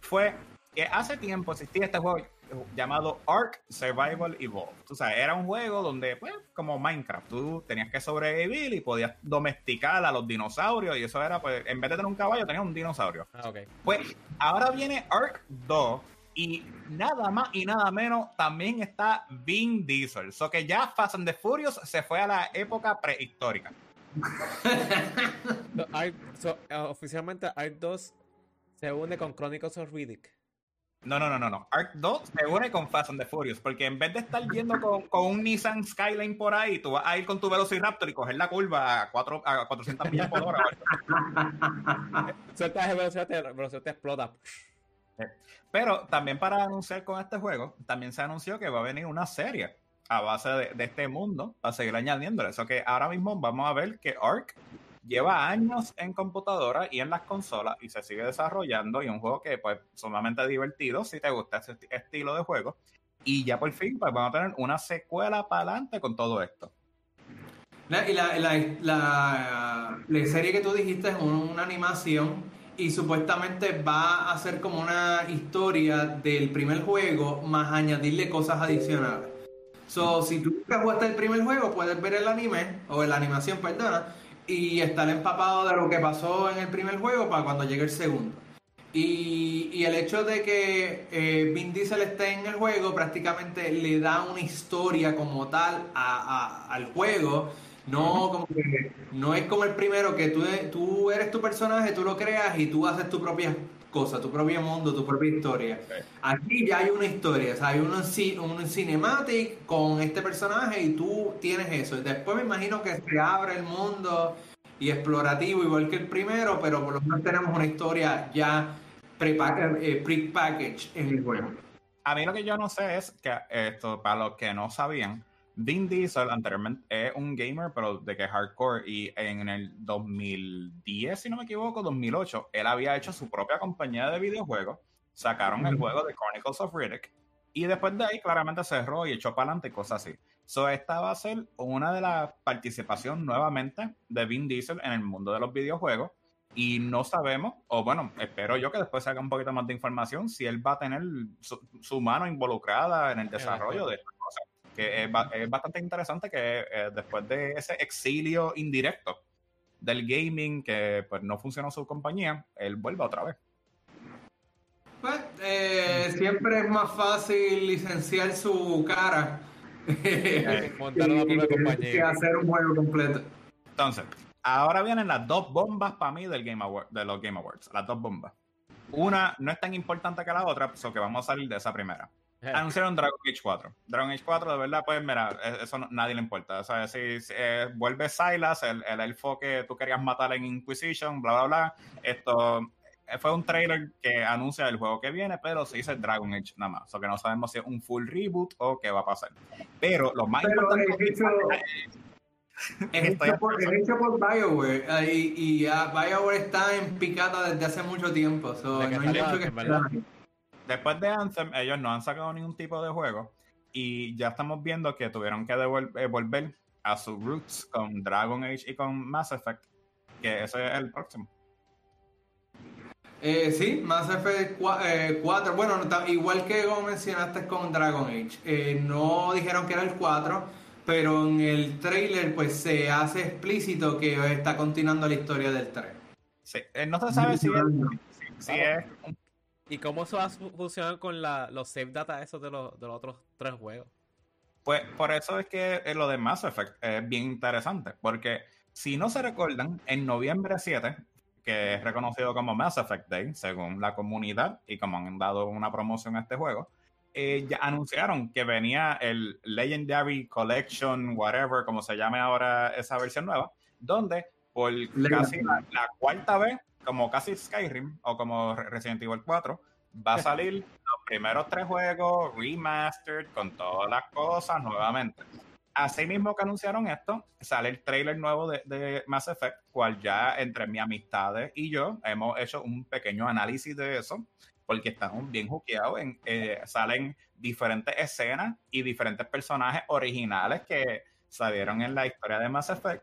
fue que hace tiempo existía este juego llamado Ark Survival Evolved. O sea, era un juego donde, pues, como Minecraft, tú tenías que sobrevivir y podías domesticar a los dinosaurios y eso era, pues, en vez de tener un caballo, tenías un dinosaurio. Ah, ok. Pues ahora viene Ark 2 y nada más y nada menos también está Vin Diesel. So que ya Fast and the Furious se fue a la época prehistórica. (laughs) So, eh, oficialmente Ark 2 se une con Chronicles of Riddick. No, no, no, no, no. Ark 2 se une con Fast and the Furious, porque en vez de estar yendo con, con un Nissan Skyline por ahí, tú vas a ir con tu Velociraptor y coger la curva a, cuatro, a 400 millas por hora. (laughs) Sueltas de velocidad, te, velocidad te explota. Pero también para anunciar con este juego, también se anunció que va a venir una serie a base de, este mundo para seguir añadiéndole. Eso que ahora mismo vamos a ver que Ark lleva años en computadora y en las consolas y se sigue desarrollando y un juego que pues sumamente divertido si te gusta ese esti- estilo de juego. Y ya por fin pues vamos a tener una secuela para adelante con todo esto. La- y la, la, la- serie que tú dijiste es un- una animación y supuestamente va a ser como una historia del primer juego más añadirle cosas adicionales. So, si tú nunca jugaste el primer juego, puedes ver el anime, o la animación, perdona, y estar empapado de lo que pasó en el primer juego para cuando llegue el segundo. Y, el hecho de que eh, Vin Diesel esté en el juego prácticamente le da una historia como tal al juego. No, como que, no es como el primero que tú, tú eres tu personaje, tú lo creas y tú haces tu propia cosa, tu propio mundo, tu propia historia. Aquí ya hay una historia, o sea, hay un, un cinematic con este personaje y tú tienes eso. Y después me imagino que se abre el mundo y explorativo igual que el primero, pero por lo menos tenemos una historia ya prepa- eh, pre-packaged en el juego. A mí lo que yo no sé es que esto, para los que no sabían, Vin Diesel anteriormente es un gamer, pero de que hardcore. Y en el 2010, si no me equivoco, 2008, él había hecho su propia compañía de videojuegos. Sacaron el juego de Chronicles of Riddick. Y después de ahí, claramente cerró y echó para adelante y cosas así. So, esta va a ser una de las participaciones nuevamente de Vin Diesel en el mundo de los videojuegos. Y no sabemos, o bueno, espero yo que después se haga un poquito más de información si él va a tener su, su mano involucrada en el desarrollo de esta. Que es, ba- es bastante interesante que eh, después de ese exilio indirecto del gaming que pues no funcionó su compañía, él vuelva otra vez. Pues, eh, siempre es más fácil licenciar su cara Montar una (laughs) propia que compañía. hacer un juego completo. Entonces, ahora vienen las dos bombas para mí del Game Award, de los Game Awards. Las dos bombas. Una no es tan importante que la otra, so que vamos a salir de esa primera. (laughs) Anunciaron Dragon Age 4. Dragon Age 4, de verdad, pues mira, eh, eso no- nadie le importa. O sea, si, si, eh, vuelve Silas, el, el elfo que tú querías matar en Inquisition, bla, bla, bla. Esto eh, fue un trailer que anuncia el juego que viene, pero se dice Dragon Age nada más. O sea, que no sabemos si es un full reboot o qué va a pasar. Pero lo más Pero importante es hecho, es hecho por, es hecho por BioWare eh, y, BioWare está en picata desde hace mucho tiempo. so no hay salió mucho que. Después de Anthem, ellos no han sacado ningún tipo de juego y ya estamos viendo que tuvieron que devol- eh, volver a sus roots con Dragon Age y con Mass Effect, que ese es el próximo. Eh, sí, Mass Effect 4. bueno, no ta- igual que como mencionaste con Dragon Age, eh, no dijeron que era el 4, pero en el trailer pues se hace explícito que está continuando la historia del 3. Sí, eh, no se sabe si es, si- si es un- ¿Y cómo eso va a fu- funcionar con la, los save data esos de los, de los otros tres juegos? Pues por eso es que eh, lo de Mass Effect es bien interesante, porque si no se recuerdan, en noviembre 7, que es reconocido como Mass Effect Day, según la comunidad y como han dado una promoción a este juego, eh, ya anunciaron que venía el Legendary Collection, whatever, como se llame ahora esa versión nueva, donde por casi la, la cuarta vez, como casi Skyrim o como Re- Resident Evil 4, va a salir los primeros tres juegos remastered con todas las cosas nuevamente. Así mismo que anunciaron esto, sale el trailer nuevo de, de Mass Effect, cual ya entre mis amistades y yo hemos hecho un pequeño análisis de eso, porque estamos bien juqueados. En, eh, salen diferentes escenas y diferentes personajes originales que salieron en la historia de Mass Effect.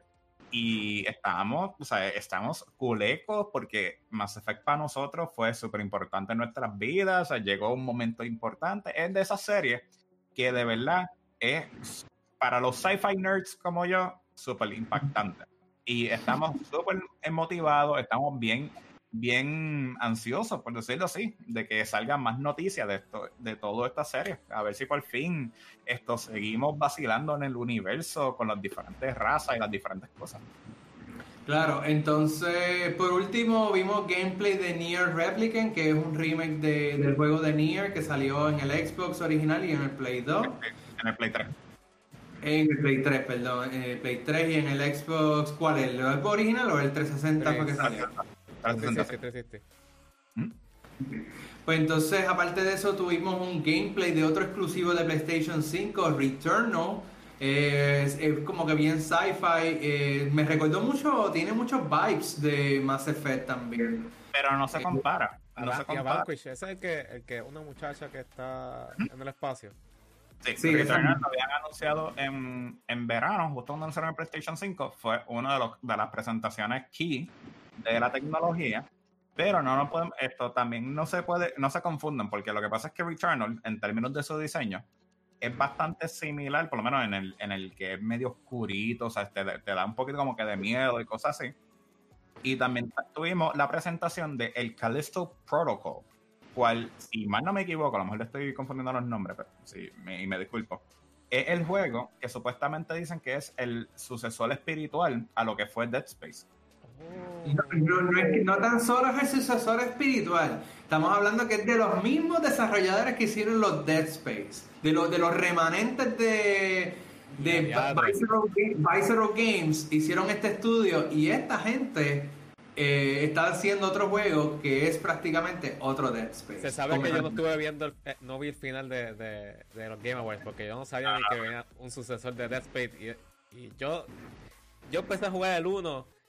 Y estamos, o sea, estamos culecos porque Mass Effect para nosotros fue súper importante en nuestras vidas, o sea, llegó un momento importante. Es de esas series que de verdad es para los sci-fi nerds como yo, súper impactante. Y estamos súper motivados, estamos bien bien ansioso, por decirlo así, de que salgan más noticias de esto, de toda esta serie. A ver si por fin esto seguimos vacilando en el universo con las diferentes razas y las diferentes cosas. Claro, entonces por último vimos gameplay de Nier Replicant, que es un remake del juego de Nier que salió en el Xbox original y en el Play 2. En el Play 3. En el Play 3, perdón, en el Play 3 y en el Xbox, ¿cuál es? ¿El original o el 360 fue que salió? ¿Mm? Pues entonces, aparte de eso, tuvimos un gameplay de otro exclusivo de PlayStation 5, Returnal. es, como que bien sci-fi. Eh, me recordó mucho, tiene muchos vibes de Mass Effect también. Pero no se eh, compara. No se compara. ese es el que, el que una muchacha que está ¿Mm? en el espacio. Sí, sí Returnal lo habían anunciado en, en verano, justo cuando lanzaron el PlayStation 5. Fue una de, los, de las presentaciones key de la tecnología, pero no, no podemos, esto también no se puede, no se confunden, porque lo que pasa es que Returnal, en términos de su diseño, es bastante similar, por lo menos en el, en el que es medio oscurito, o sea, te, te da un poquito como que de miedo y cosas así. Y también tuvimos la presentación de el Callisto Protocol, cual, si mal no me equivoco, a lo mejor le estoy confundiendo los nombres, pero sí, me, y me disculpo. Es el juego que supuestamente dicen que es el sucesor espiritual a lo que fue Dead Space. No, tan solo es el sucesor espiritual, estamos hablando que es de los mismos desarrolladores que hicieron los Dead Space, de, los de los remanentes de, de Visceral, Games, hicieron este estudio y esta gente eh, está haciendo otro juego que es prácticamente otro Dead Space. Se sabe que yo no estuve viendo, el, eh, no vi el final de, de, los Game Awards porque yo no sabía ni que venía un sucesor de Dead Space y, y yo, yo empecé a jugar el 1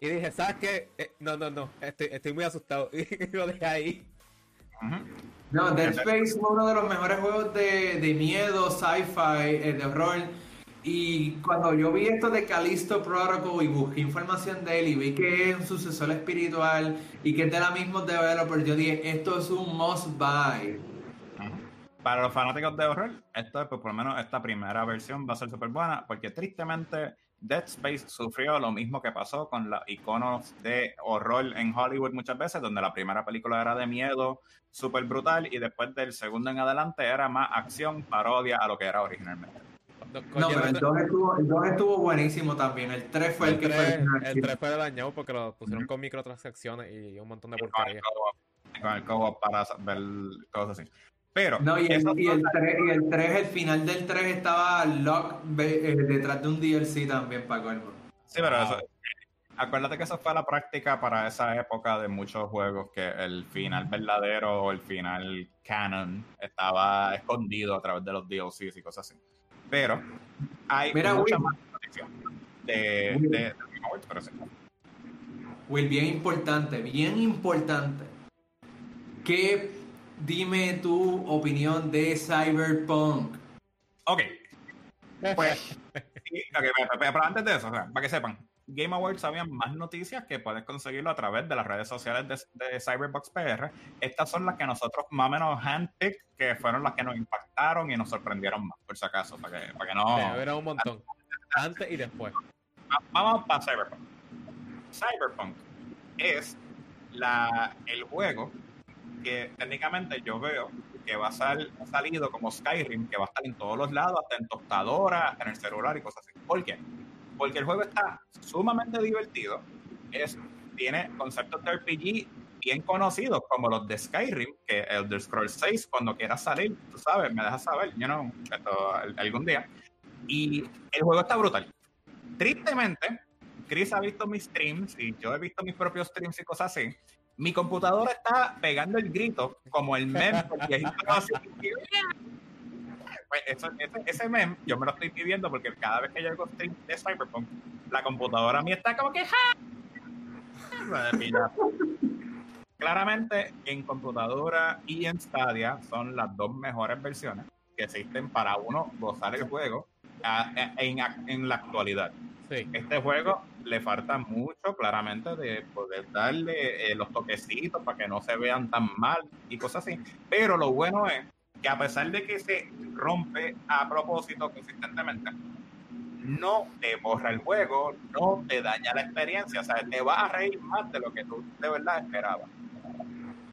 y dije, ¿sabes qué? Eh, no, no, no, estoy, estoy muy asustado. (laughs) Y lo dejé ahí. No, Dead Space es uno de los mejores juegos de, de miedo, sci-fi, eh, de horror. Y cuando yo vi esto de Callisto Protocol y busqué información de él y vi que es un sucesor espiritual y que es de la misma developer, yo dije, esto es un must buy. Para los fanáticos de horror, esto pues, por lo menos esta primera versión va a ser súper buena, porque tristemente Dead Space sufrió lo mismo que pasó con los iconos de horror en Hollywood muchas veces, donde la primera película era de miedo, súper brutal, y después del segundo en adelante era más acción, parodia a lo que era originalmente. No, pero el 2 estuvo, estuvo, buenísimo también. El 3 fue el, que fue. El 3 fue dañado porque lo pusieron con microtransacciones y un montón de porquería. Con el co para ver cosas así. Pero. No, y el, y el, 3, y el 3, el final del 3 estaba lock eh, detrás de un DLC también para colmo. Sí, pero eso. Acuérdate que eso fue la práctica para esa época de muchos juegos, que el final verdadero o el final canon estaba escondido a través de los DLCs y cosas así. Pero hay Mira, mucha Will, más de, de, de, pero sí. Will, bien importante, bien importante. ¿Qué dime tu opinión de Cyberpunk. Ok. Pues, pero antes de eso, para que sepan, Game Awards había más noticias que puedes conseguirlo a través de las redes sociales de, Cyberbox PR. Estas son las que nosotros más o menos handpicked, que fueron las que nos impactaron y nos sorprendieron más, por si acaso, para que, para que no... Era un montón. Antes y después. Vamos para Cyberpunk. Cyberpunk es la, el juego que técnicamente yo veo que va a salir salido como Skyrim, que va a estar en todos los lados, hasta en tostadoras, hasta en el celular y cosas así. ¿Por qué? Porque el juego está sumamente divertido, es, tiene conceptos de RPG bien conocidos como los de Skyrim, que el The Scrolls 6, cuando quieras salir, tú sabes, me dejas saber, yo no, algún día. Y el juego está brutal. Tristemente, Chris ha visto mis streams y yo he visto mis propios streams y cosas así. Mi computadora está pegando el grito como el meme, porque así. Pues eso, ese, ese, meme yo me lo estoy pidiendo porque cada vez que yo hago stream de Cyberpunk, la computadora mía está como que Claramente en computadora y en Stadia son las dos mejores versiones que existen para uno gozar el juego en, en la actualidad. Este juego le falta mucho, claramente, de poder darle eh, los toquecitos para que no se vean tan mal y cosas así. Pero lo bueno es que a pesar de que se rompe a propósito consistentemente, no te borra el juego, no te daña la experiencia, o sea, te vas a reír más de lo que tú de verdad esperabas.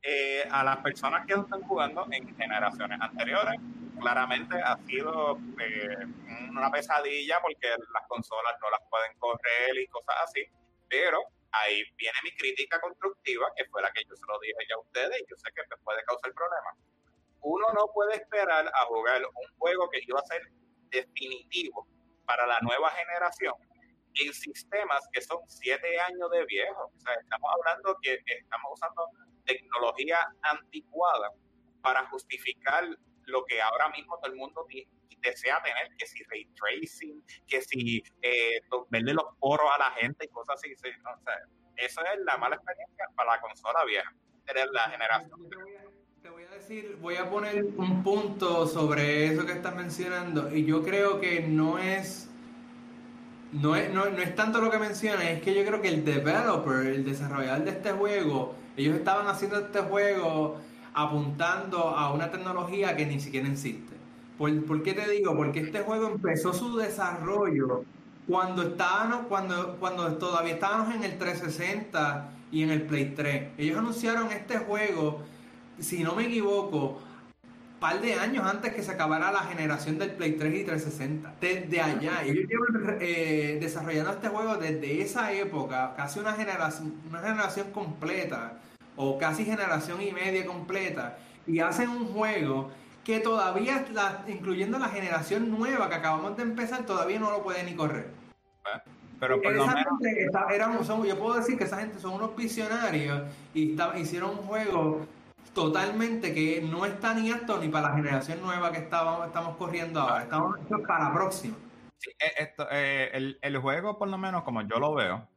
Eh, a las personas que están jugando en generaciones anteriores, claramente ha sido eh, una pesadilla porque las consolas no las pueden correr y cosas así, pero ahí viene mi crítica constructiva, que fue la que yo se lo dije ya a ustedes y yo sé que me puede causar problemas. Uno no puede esperar a jugar un juego que iba a ser definitivo para la nueva generación en sistemas que son siete años de viejo. Estamos hablando que estamos usando tecnología anticuada para justificar lo que ahora mismo todo el mundo desea tener, que si ray tracing, que si eh, verle los poros a la gente y cosas así. o sea, eso es la mala experiencia para la consola vieja, tener la generación. Te voy a decir, voy a poner un punto sobre eso que estás mencionando y yo creo que no es no es, no, no es tanto lo que mencionas, es que yo creo que el developer, el desarrollador de este juego, ellos estaban haciendo este juego apuntando a una tecnología que ni siquiera existe. ¿Por, qué te digo? Porque este juego empezó su desarrollo cuando estábamos, cuando, cuando todavía estábamos en el 360 y en el Play 3. Ellos anunciaron este juego, si no me equivoco, par de años antes que se acabara la generación del Play 3 y 360. Desde allá. Ellos llevan eh, desarrollando este juego desde esa época, casi una generación, una generación completa o casi generación y media completa, y hacen un juego que todavía, incluyendo la generación nueva que acabamos de empezar, todavía no lo puede ni correr. Pero por lo menos... yo puedo decir que esa gente son unos visionarios y hicieron un juego totalmente que no está ni apto ni para la generación nueva que estamos, estamos corriendo ahora, estamos para la próxima. Eh, esto, eh, el, el, juego, por lo menos como yo lo veo,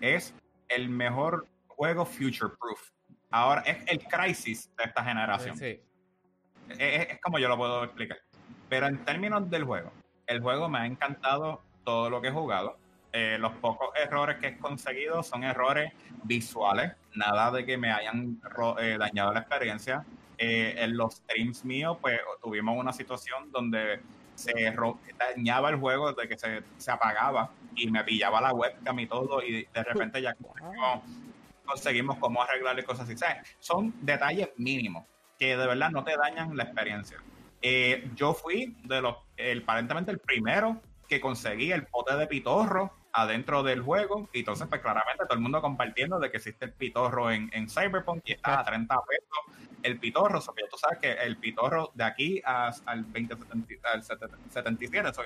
es el mejor juego future proof ahora es el crisis de esta generación. Es, como yo lo puedo explicar. Pero en términos del juego, el juego me ha encantado todo lo que he jugado. Eh, los pocos errores que he conseguido son errores visuales, nada de que me hayan eh, dañado la experiencia. Eh, en los streams míos, pues tuvimos una situación donde se dañaba el juego, de que se, se, apagaba y me pillaba la webcam y todo, y de repente ya conseguimos cómo arreglarle cosas así. son detalles mínimos que de verdad no te dañan la experiencia. Eh, yo fui de los, el, aparentemente el primero que conseguí el pote de pitorro adentro del juego y entonces pues claramente todo el mundo compartiendo de que existe el pitorro en, en Cyberpunk y está a 30 pesos el pitorro, so tú sabes que el pitorro de aquí al 2077,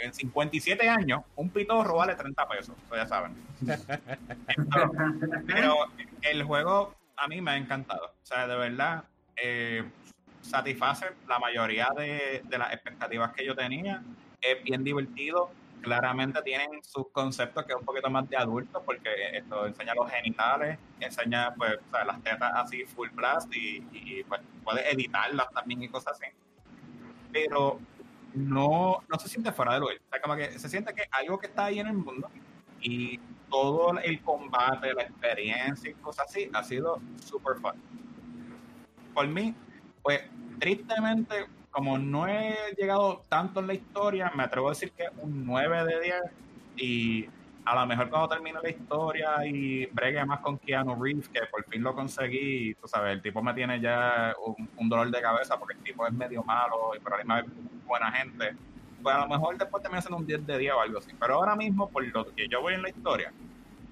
en 57 años, un pitorro vale 30 pesos, eso ya saben. (laughs) pero, el juego a mí me ha encantado, o sea, de verdad, eh, satisface la mayoría de, de las expectativas que yo tenía, es bien divertido, claramente tienen sus conceptos que es un poquito más de adultos porque esto enseña los genitales, enseña pues las tetas así full blast y, pues puedes editarlas también y cosas así. Pero no, no se siente fuera de lugar. O sea, como que se siente que algo que está ahí en el mundo y todo el combate, la experiencia y cosas así ha sido super fun. Por mí, pues tristemente como no he llegado tanto en la historia, me atrevo a decir que un 9 de 10 y a lo mejor cuando termine la historia y bregue más con Keanu Reeves, que por fin lo conseguí, tú sabes, el tipo me tiene ya un, dolor de cabeza porque el tipo es medio malo y por ahí me buena gente, pues a lo mejor después termina siendo un 10 de 10 o algo así. Pero ahora mismo, por lo que yo voy en la historia,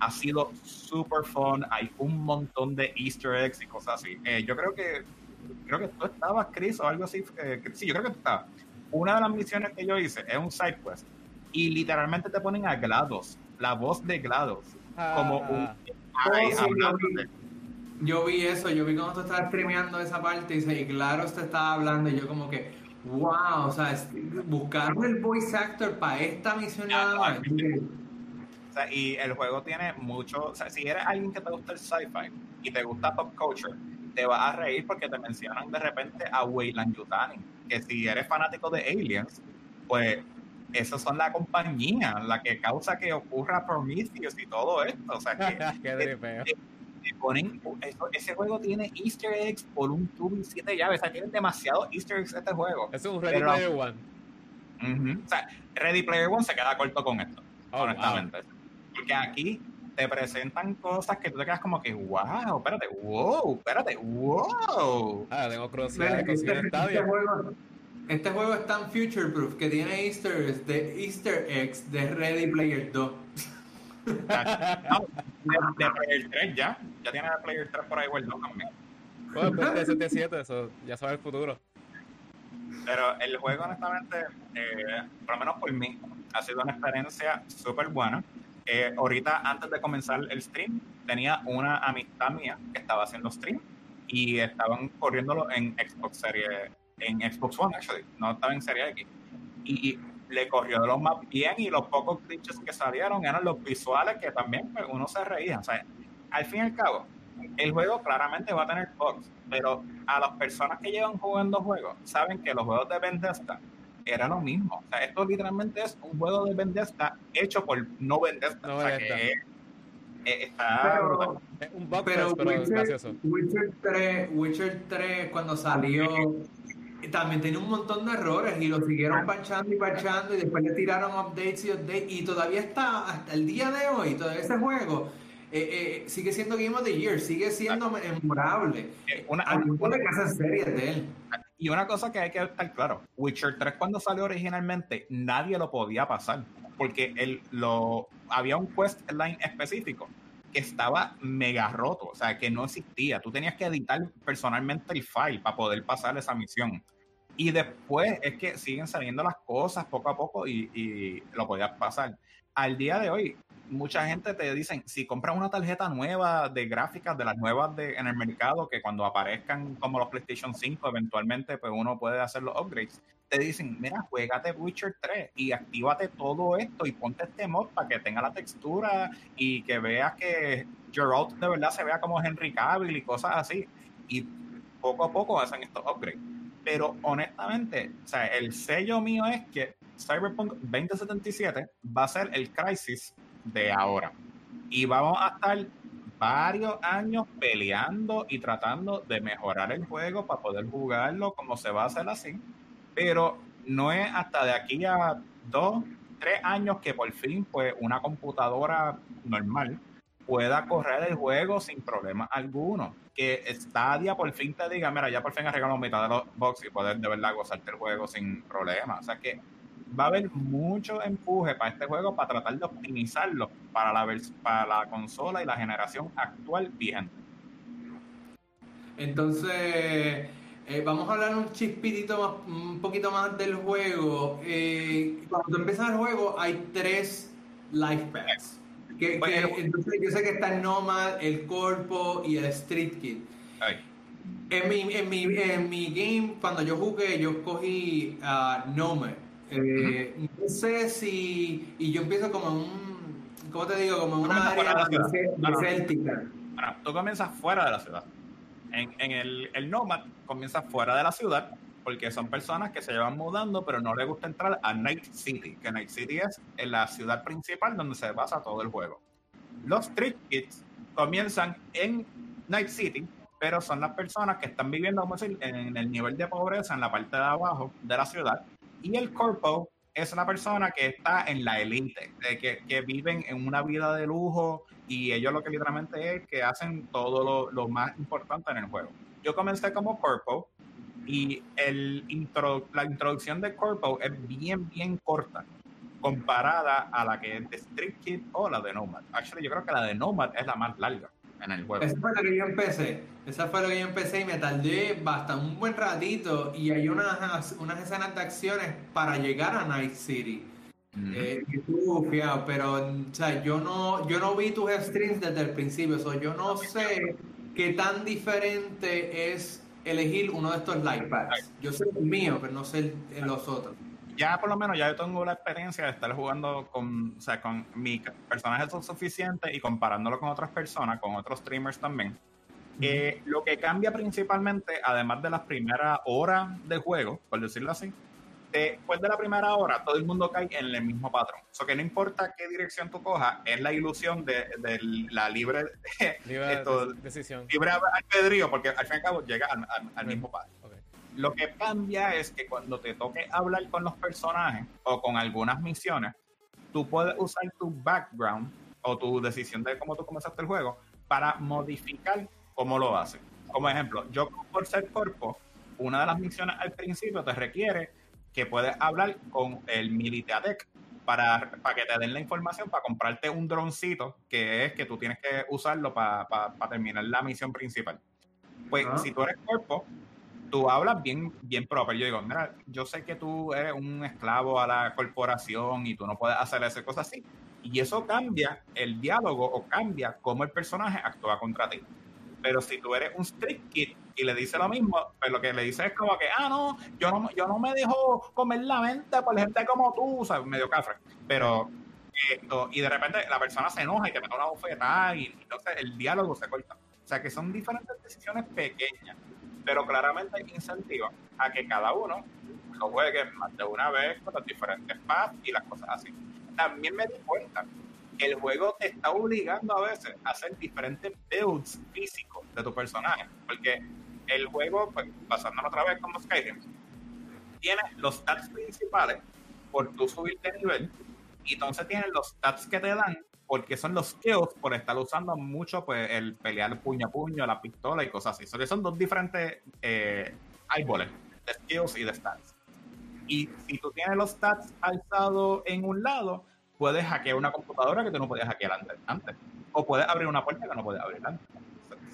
ha sido super fun, hay un montón de easter eggs y cosas así. Eh, yo creo que creo que tú estabas, Chris, o algo así. Eh, sí, yo creo que tú estabas. Una de las misiones que yo hice es un side quest y literalmente te ponen a GLaDOS, la voz de GLaDOS, como un... Oh, yo vi eso, yo vi cuando tú estabas streameando esa parte y, y GLaDOS te estaba hablando y yo como que, wow, o sea, buscar el voice actor para esta misión nada más. y el juego tiene mucho, o sea, si eres alguien que te gusta el sci-fi y te gusta pop culture, te vas a reír porque te mencionan de repente a Weyland Yutani, que si eres fanático de Aliens, pues esas son la compañía, la que causa que ocurra Prometheus y todo esto. O sea, que, (laughs) Qué ponen, ese juego tiene easter eggs por un tubo y siete llaves. O sea, tienen demasiados easter eggs este juego. Es un Ready Player One. O sea, Ready Player One se queda corto con esto, oh, honestamente. Porque aquí te presentan cosas que tú te quedas como que, wow, espérate, wow, espérate, wow. Ah, tengo curiosidad de este, este, juego, este juego es tan future proof que tiene easter eggs de, easter eggs de Ready Player 2. no, (laughs) de, Player 3 ya, ya tiene Player 3 por ahí guardado también. Bueno, pues 7 eso ya sabe el futuro. Pero el juego, honestamente, eh, por lo menos por mí, ha sido una experiencia súper buena. Eh, ahorita, antes de comenzar el stream, tenía una amistad mía que estaba haciendo stream y estaban corriéndolo en Xbox Series, en Xbox One, actually, no estaba en Serie X. Y, le corrió los más bien y los pocos glitches que salieron eran los visuales que también pues, uno se reía. O sea, al fin y al cabo, el juego claramente va a tener bugs, pero a las personas que llevan jugando juegos saben que los juegos de Bethesda era lo mismo. O sea, esto literalmente es un juego de Bethesda hecho por no Bethesda. o sea, que está pero, un bug pero, Witcher, 3, Witcher 3 cuando salió también tenía un montón de errores y lo siguieron panchando y panchando y después le tiraron updates y updates y todavía está hasta el día de hoy, todavía ese juego eh, eh, sigue siendo Game of the Year, sigue siendo memorable. Eh, una, de él. Y una cosa que hay que estar claro, Witcher 3 cuando salió originalmente, nadie lo podía pasar, porque él, lo, había un quest line específico que estaba mega roto, o sea, que no existía. Tú tenías que editar personalmente el file para poder pasar esa misión. Y después es que siguen saliendo las cosas poco a poco y, y lo podías pasar. Al día de hoy, mucha gente te dicen, si compras una tarjeta nueva de gráficas, de las nuevas de, en el mercado, que cuando aparezcan como los PlayStation 5, eventualmente pues uno puede hacer los upgrades, te dicen, mira, juégate Witcher 3 y actívate todo esto y ponte este mod para que tenga la textura y que veas que Geralt de verdad se vea como Henry Cavill y cosas así. Y poco a poco hacen estos upgrades. Pero honestamente, o sea, el sello mío es que Cyberpunk 2077 va a ser el Crisis de ahora. Y vamos a estar varios años peleando y tratando de mejorar el juego para poder jugarlo como se va a hacer así. Pero no es hasta de aquí a dos, tres años que por fin pues una computadora normal pueda correr el juego sin problema alguno. Que Stadia por fin te diga, mira, ya por fin arreglamos mitad de los box y poder de verdad gozarte el juego sin problema. O sea que va a haber mucho empuje para este juego para tratar de optimizarlo para la, para la consola y la generación actual vigente. Entonces, eh, vamos a hablar un chispitito más, un poquito más del juego. Eh, cuando tú empiezas el juego, hay tres life packs. Que, entonces, yo sé que está el Nomad, el Corpo y el Street Kid. En mi, en, mi, en mi game, cuando yo jugué, yo cogí a Nomad eh, no sé si. Y yo empiezo como un. ¿Cómo te digo? Como una área. Bueno, tú comienzas fuera de la ciudad. En, en el, el Nomad comienza fuera de la ciudad porque son personas que se llevan mudando, pero no les gusta entrar a Night City, que Night City es la ciudad principal donde se basa todo el juego. Los Street Kids comienzan en Night City, pero son las personas que están viviendo, vamos a decir, en el nivel de pobreza en la parte de abajo de la ciudad, y el corpo es una persona que está en la élite, que, que, viven en una vida de lujo y ellos lo que literalmente es que hacen todo lo, lo más importante en el juego. Yo comencé como corpo y el intro, la introducción de corpo es bien, bien corta comparada a la que es de Street Kid o la de Nomad. Actually, yo creo que la de Nomad es la más larga en el juego. Esa fue la que yo empecé. Esa fue la que yo empecé y me tardé bastante un buen ratito. Y hay unas, unas escenas de acciones para llegar a Night City. Eh, pero o sea, yo no yo no vi tus streams desde el principio, yo no sé qué tan diferente es elegir uno de estos light. Yo sé el mío, pero no sé los otros ya por lo menos ya yo tengo la experiencia de estar jugando con, o sea, con mi personaje son suficiente y comparándolo con otras personas, con otros streamers también. Eh, lo que cambia principalmente, además de las primeras horas de juego, por decirlo así, después de la primera hora, todo el mundo cae en el mismo patrón. O sea, que no importa qué dirección tú cojas, es la ilusión de, la libre, (laughs) libre decisión. Libre albedrío, porque al fin y al cabo llega al, mismo patrón. Lo que cambia es que cuando te toque hablar con los personajes o con algunas misiones, tú puedes usar tu background o tu decisión de cómo tú comenzaste el juego para modificar cómo lo haces. Como ejemplo, yo por ser cuerpo, una de las misiones al principio te requiere que puedes hablar con el Militadec para, para que te den la información para comprarte un droncito que es que tú tienes que usarlo para, terminar la misión principal. Pues si tú eres cuerpo, tú hablas bien, bien proper. Yo digo, mira, yo sé que tú eres un esclavo a la corporación y tú no puedes hacer esas cosas así. Y eso cambia el diálogo o cambia cómo el personaje actúa contra ti. Pero si tú eres un strict kid y le dices lo mismo, pues lo que le dices es como que, ah, no, yo no, yo no me dejo comer la mente por gente como tú, o sea, medio cafre. Pero esto, y de repente la persona se enoja y te mete una bofetada y entonces el diálogo se corta. O sea, que son diferentes decisiones pequeñas, pero claramente incentivan a que cada uno lo juegue más de una vez con los diferentes paths y las cosas así. También me di cuenta el juego te está obligando a veces a hacer diferentes builds físicos de tu personaje. Porque el juego, pues, pasándonos otra vez como Skyrim, tiene los stats principales por tu subir de nivel. Y entonces tiene los stats que te dan porque son los skills por estar usando mucho pues el pelear puño a puño, la pistola y cosas así. son dos diferentes eh, de skills y de stats. Y si tú tienes los stats alzados en un lado, puedes hackear una computadora que tú no podías hackear antes. O puedes abrir una puerta que no podías abrir antes.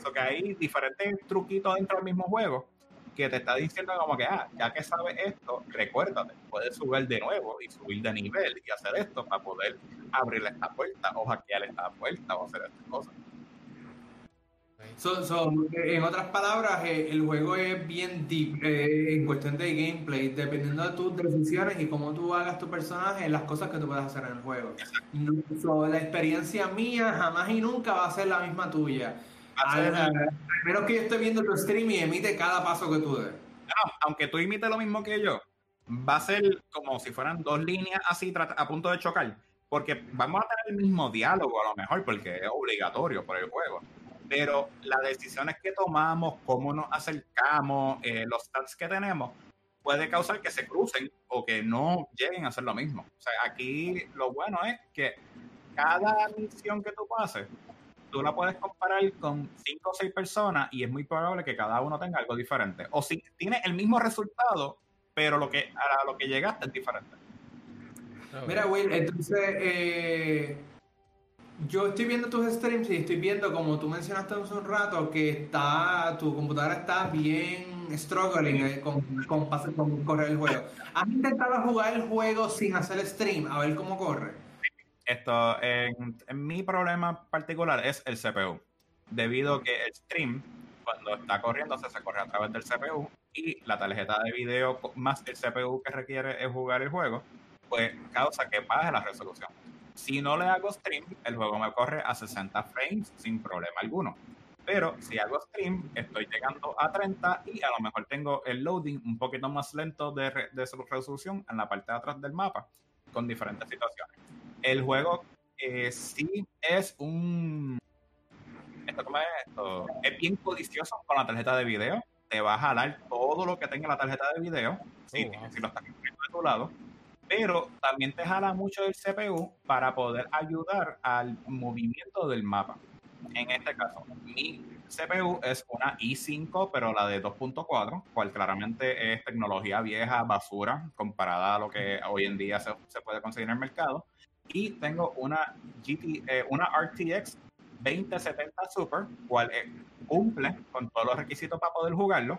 O que hay diferentes truquitos dentro del mismo juego que te está diciendo como que, ah, ya que sabes esto, recuérdate, puedes subir de nuevo y subir de nivel y hacer esto para poder abrir esta puerta o hackear esta puerta o hacer estas cosas en otras palabras, eh, el juego es bien deep eh, en cuestión de gameplay, dependiendo de tus decisiones y cómo tú hagas tu personaje, las cosas que tú puedes hacer en el juego. la experiencia mía jamás y nunca va a ser la misma tuya. Al, menos que yo esté viendo tu stream y emite cada paso que tú des. aunque tú imites lo mismo que yo, va a ser como si fueran dos líneas así a punto de chocar. Porque vamos a tener el mismo diálogo a lo mejor, porque es obligatorio por el juego pero las decisiones que tomamos, cómo nos acercamos, eh, los stats que tenemos, puede causar que se crucen o que no lleguen a hacer lo mismo. O sea, aquí lo bueno es que cada misión que tú pases, tú la puedes comparar con cinco o seis personas y es muy probable que cada uno tenga algo diferente. O si tiene el mismo resultado, pero lo que, a lo que llegaste es diferente. Mira, Will, entonces... Eh yo estoy viendo tus streams y estoy viendo, como tú mencionaste hace un rato, que está tu computadora está bien struggling eh, con, con, con, correr el juego. ¿Has intentado jugar el juego sin hacer stream? A ver cómo corre. Esto, en, mi problema particular es el CPU. Debido a que el stream, cuando está corriendo, se, corre a través del CPU y la tarjeta de video más el CPU que requiere es jugar el juego, pues causa que baje la resolución. Si no le hago stream, el juego me corre a 60 frames sin problema alguno. Pero si hago stream, estoy llegando a 30 y a lo mejor tengo el loading un poquito más lento de, resolución en la parte de atrás del mapa con diferentes situaciones. El juego eh, sí es un... Esto, ¿cómo es esto? Es bien codicioso con la tarjeta de video. Te va a jalar todo lo que tenga la tarjeta de video, oh, si lo estás poniendo de tu lado pero también te jala mucho el CPU para poder ayudar al movimiento del mapa. En este caso, mi CPU es una i5, pero la de 2.4, cual claramente es tecnología vieja, basura, comparada a lo que hoy en día se, puede conseguir en el mercado. Y tengo una, GT, eh, una RTX 2070 Super, cual eh, cumple con todos los requisitos para poder jugarlo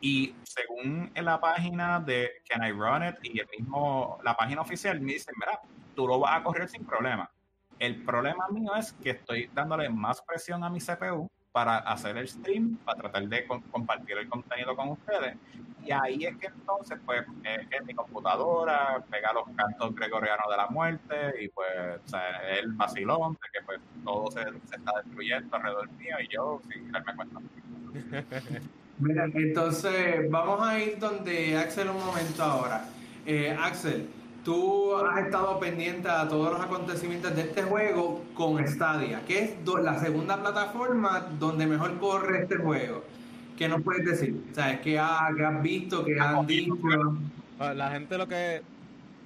y según en la página de Can I Run It y el mismo, la página oficial me dicen, mira, tú lo vas a correr sin problema. El problema mío es que estoy dándole más presión a mi CPU para hacer el stream, para tratar de compartir el contenido con ustedes. Y ahí es que entonces, pues, es mi computadora pega los cantos gregorianos de la muerte y pues, el vacilón de que pues todo se, se está destruyendo alrededor mío y yo sin darme cuenta. (laughs) Mira, entonces vamos a ir donde Axel un momento ahora. Eh, Axel, tú has estado pendiente a todos los acontecimientos de este juego con Stadia, que es la segunda plataforma donde mejor corre este juego. ¿Qué nos puedes decir? O sea, ¿qué, has visto, qué han dicho? La gente lo que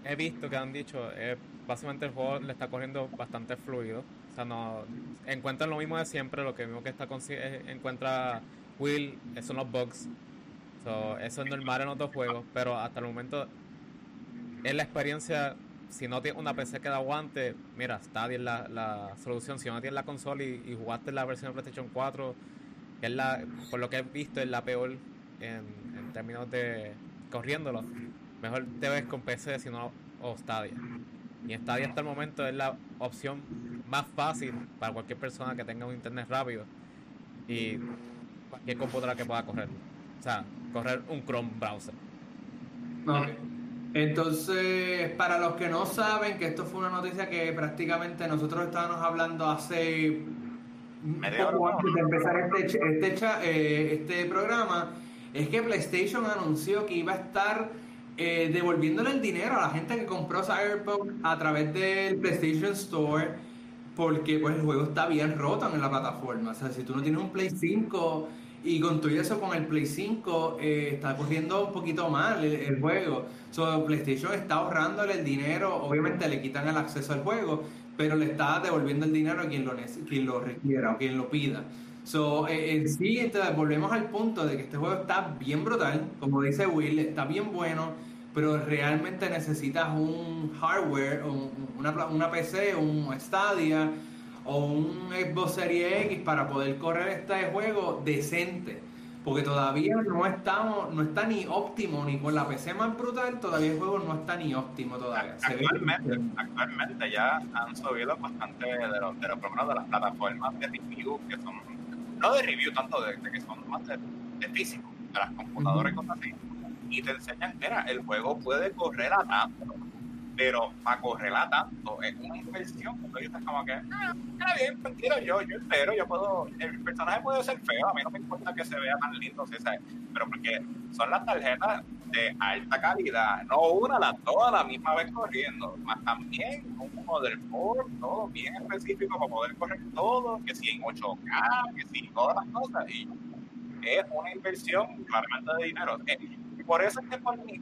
he visto que han dicho es básicamente el juego le está corriendo bastante fluido. O sea, no encuentran lo mismo de siempre, lo que mismo que está encuentra Will, son los bugs. eso es normal en otros juegos, pero hasta el momento es la experiencia. Si no tienes una PC que da aguante, mira, Stadia es la, la solución. Si no tienes la consola y, jugaste la versión de PlayStation 4, que es la, por lo que he visto, es la peor en, en términos de corriéndolo. Mejor te ves con PC si no o Stadia. Y Stadia hasta el momento es la opción más fácil para cualquier persona que tenga un internet rápido y cualquier computadora que pueda correr. O sea, correr un Chrome browser. Entonces, para los que no saben, que esto fue una noticia que prácticamente nosotros estábamos hablando hace poco antes de empezar este, este, eh, este programa, es que PlayStation anunció que iba a estar eh, devolviéndole el dinero a la gente que compró Cyberpunk a través del PlayStation Store porque pues el juego está bien roto en la plataforma. O sea, si tú no tienes un Play 5 y con todo eso con el Play 5 eh, está corriendo un poquito mal el, juego. So, PlayStation está ahorrándole el dinero, obviamente le quitan el acceso al juego, pero le está devolviendo el dinero a quien lo, quien lo requiera o quien lo pida. So, eh, en sí, entonces, volvemos al punto de que este juego está bien brutal, como dice Will, está bien bueno pero realmente necesitas un hardware, una, una PC, un Stadia o un Xbox Series X para poder correr este juego decente. Porque todavía no estamos, no está ni óptimo, ni con la PC más brutal, todavía el juego no está ni óptimo todavía. Actualmente, actualmente ya han subido bastante de los, de los de las plataformas de review, que son, no de review tanto, de, que son más de, físico, de las computadoras y cosas así y te enseñan, mira, el juego puede correr a tanto, pero para correr a tanto es una inversión, porque estás como que, ah, está bien, tranquilo, yo, yo espero, yo puedo, el personaje puede ser feo, a mí no me importa que se vea tan lindo, ¿sí sabes? pero porque son las tarjetas de alta calidad, no una, las todas a la misma vez corriendo, más también un model board, todo bien específico para poder correr todo, que si en 8K, que si todas las cosas, y es una inversión claramente de dinero. Por eso es que por mi,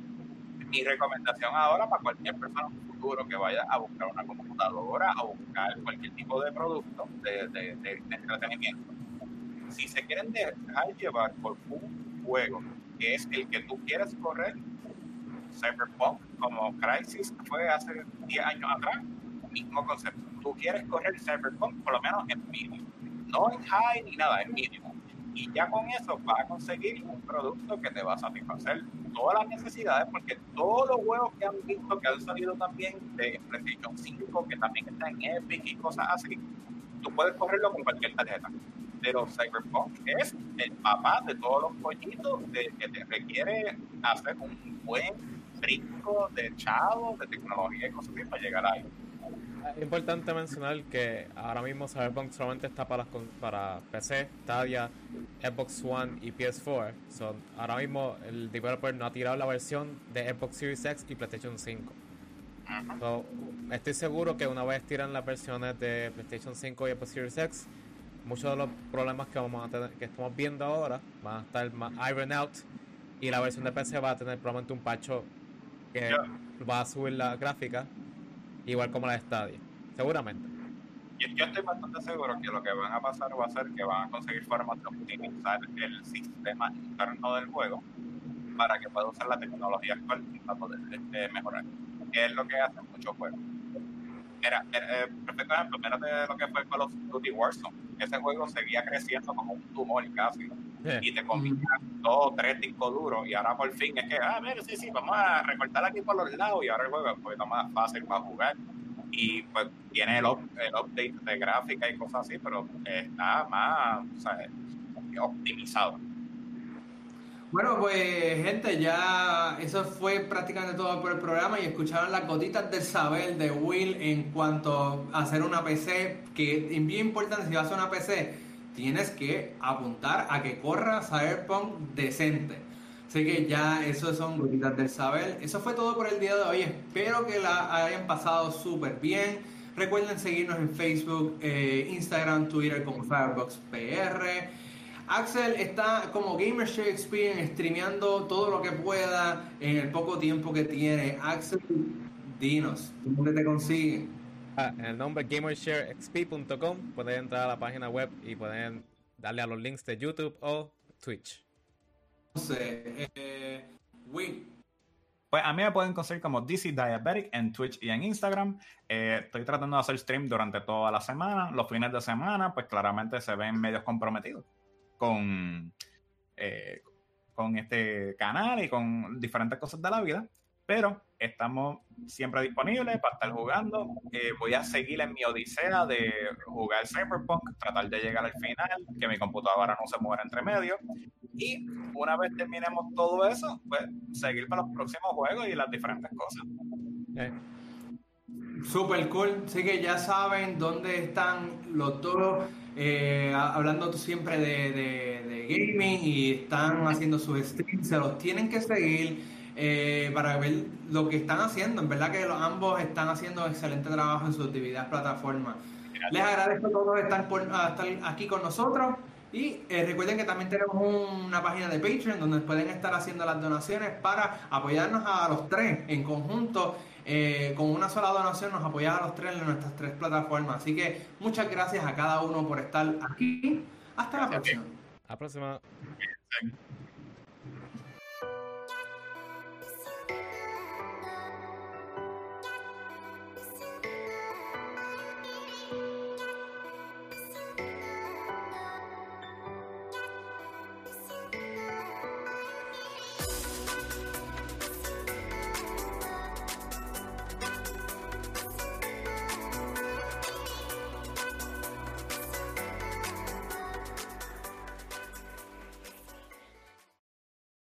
mi recomendación ahora para cualquier persona en futuro que vaya a buscar una computadora o buscar cualquier tipo de producto de, de, de, entretenimiento, si se quieren dejar llevar por un juego que es el que tú quieres correr, Cyberpunk, como Crisis fue hace 10 años atrás, mismo concepto. Tú quieres correr Cyberpunk por lo menos en mínimo, no en high ni nada, en mínimo. Y ya con eso vas a conseguir un producto que te va a satisfacer todas las necesidades, porque todos los juegos que han visto que han salido también de PlayStation 5, que también están en Epic y cosas así, tú puedes correrlo con cualquier tarjeta. Pero Cyberpunk es el papá de todos los pollitos de, que te requiere hacer un buen brinco de chavo, de tecnología y cosas así para llegar ahí. Es importante mencionar que ahora mismo Cyberpunk solamente está para, para PC, Stadia, Xbox One y PS4. Son ahora mismo el developer no ha tirado la versión de Xbox Series X y PlayStation 5. estoy seguro que una vez tiran las versiones de PlayStation 5 y Xbox Series X, muchos de los problemas que vamos a tener, que estamos viendo ahora, van a estar más iron out y la versión de PC va a tener probablemente un pacho que va a subir la gráfica igual como la Stadia, seguramente. Yo, yo estoy bastante seguro que lo que van a pasar va a ser que van a conseguir formas de optimizar el sistema interno del juego para que pueda usar la tecnología actual para poder este, mejorar, que es lo que hacen muchos juegos. Era, eh, perfecto ejemplo, de lo que fue Call of Duty Warzone. Ese juego seguía creciendo como un tumor casi. Y te comían dos, tres discos duros. Y ahora por fin es que, ah, mira, sí, sí, vamos a recortar aquí por los lados. Y ahora el juego es un poquito más fácil para jugar. Y pues tiene el, el update de gráfica y cosas así, pero está más o sea, optimizado. Bueno, pues gente, ya eso fue prácticamente todo por el programa y escucharon las gotitas del saber de Will en cuanto a hacer una PC, que es bien importante si vas a hacer una PC, tienes que apuntar a que corra Cyberpunk decente. Así que ya eso son gotitas del saber. Eso fue todo por el día de hoy. Espero que la hayan pasado súper bien. Recuerden seguirnos en Facebook, eh, Instagram, Twitter como Firebox PR. Axel está como Gamer Experience streameando todo lo que pueda en el poco tiempo que tiene. Axel, dinos, ¿dónde te consiguen? Ah, en el nombre gamersharexp.com pueden entrar a la página web y pueden darle a los links de YouTube o Twitch. Eh, pues a mí me pueden conseguir como DC Diabetic en Twitch y en Instagram. Eh, estoy tratando de hacer stream durante toda la semana. Los fines de semana, pues claramente se ven medios comprometidos con, eh, con este canal y con diferentes cosas de la vida pero estamos siempre disponibles para estar jugando. Eh, voy a seguir en mi odisea de jugar Cyberpunk, tratar de llegar al final, que mi computadora no se muera entre medio. Y una vez terminemos todo eso, pues seguir para los próximos juegos y las diferentes cosas. Eh. Super cool, así que ya saben dónde están los dos eh, hablando siempre de, de gaming y están haciendo sus streams, se los tienen que seguir eh, para ver lo que están haciendo. En verdad que los, ambos están haciendo excelente trabajo en sus actividades plataformas. Les agradezco a todos estar, por, estar aquí con nosotros. Y eh, recuerden que también tenemos una página de Patreon donde pueden estar haciendo las donaciones para apoyarnos a los tres en conjunto. Eh, con una sola donación nos apoya a los tres en nuestras tres plataformas. Así que muchas gracias a cada uno por estar aquí. Hasta la próxima. Hasta la próxima.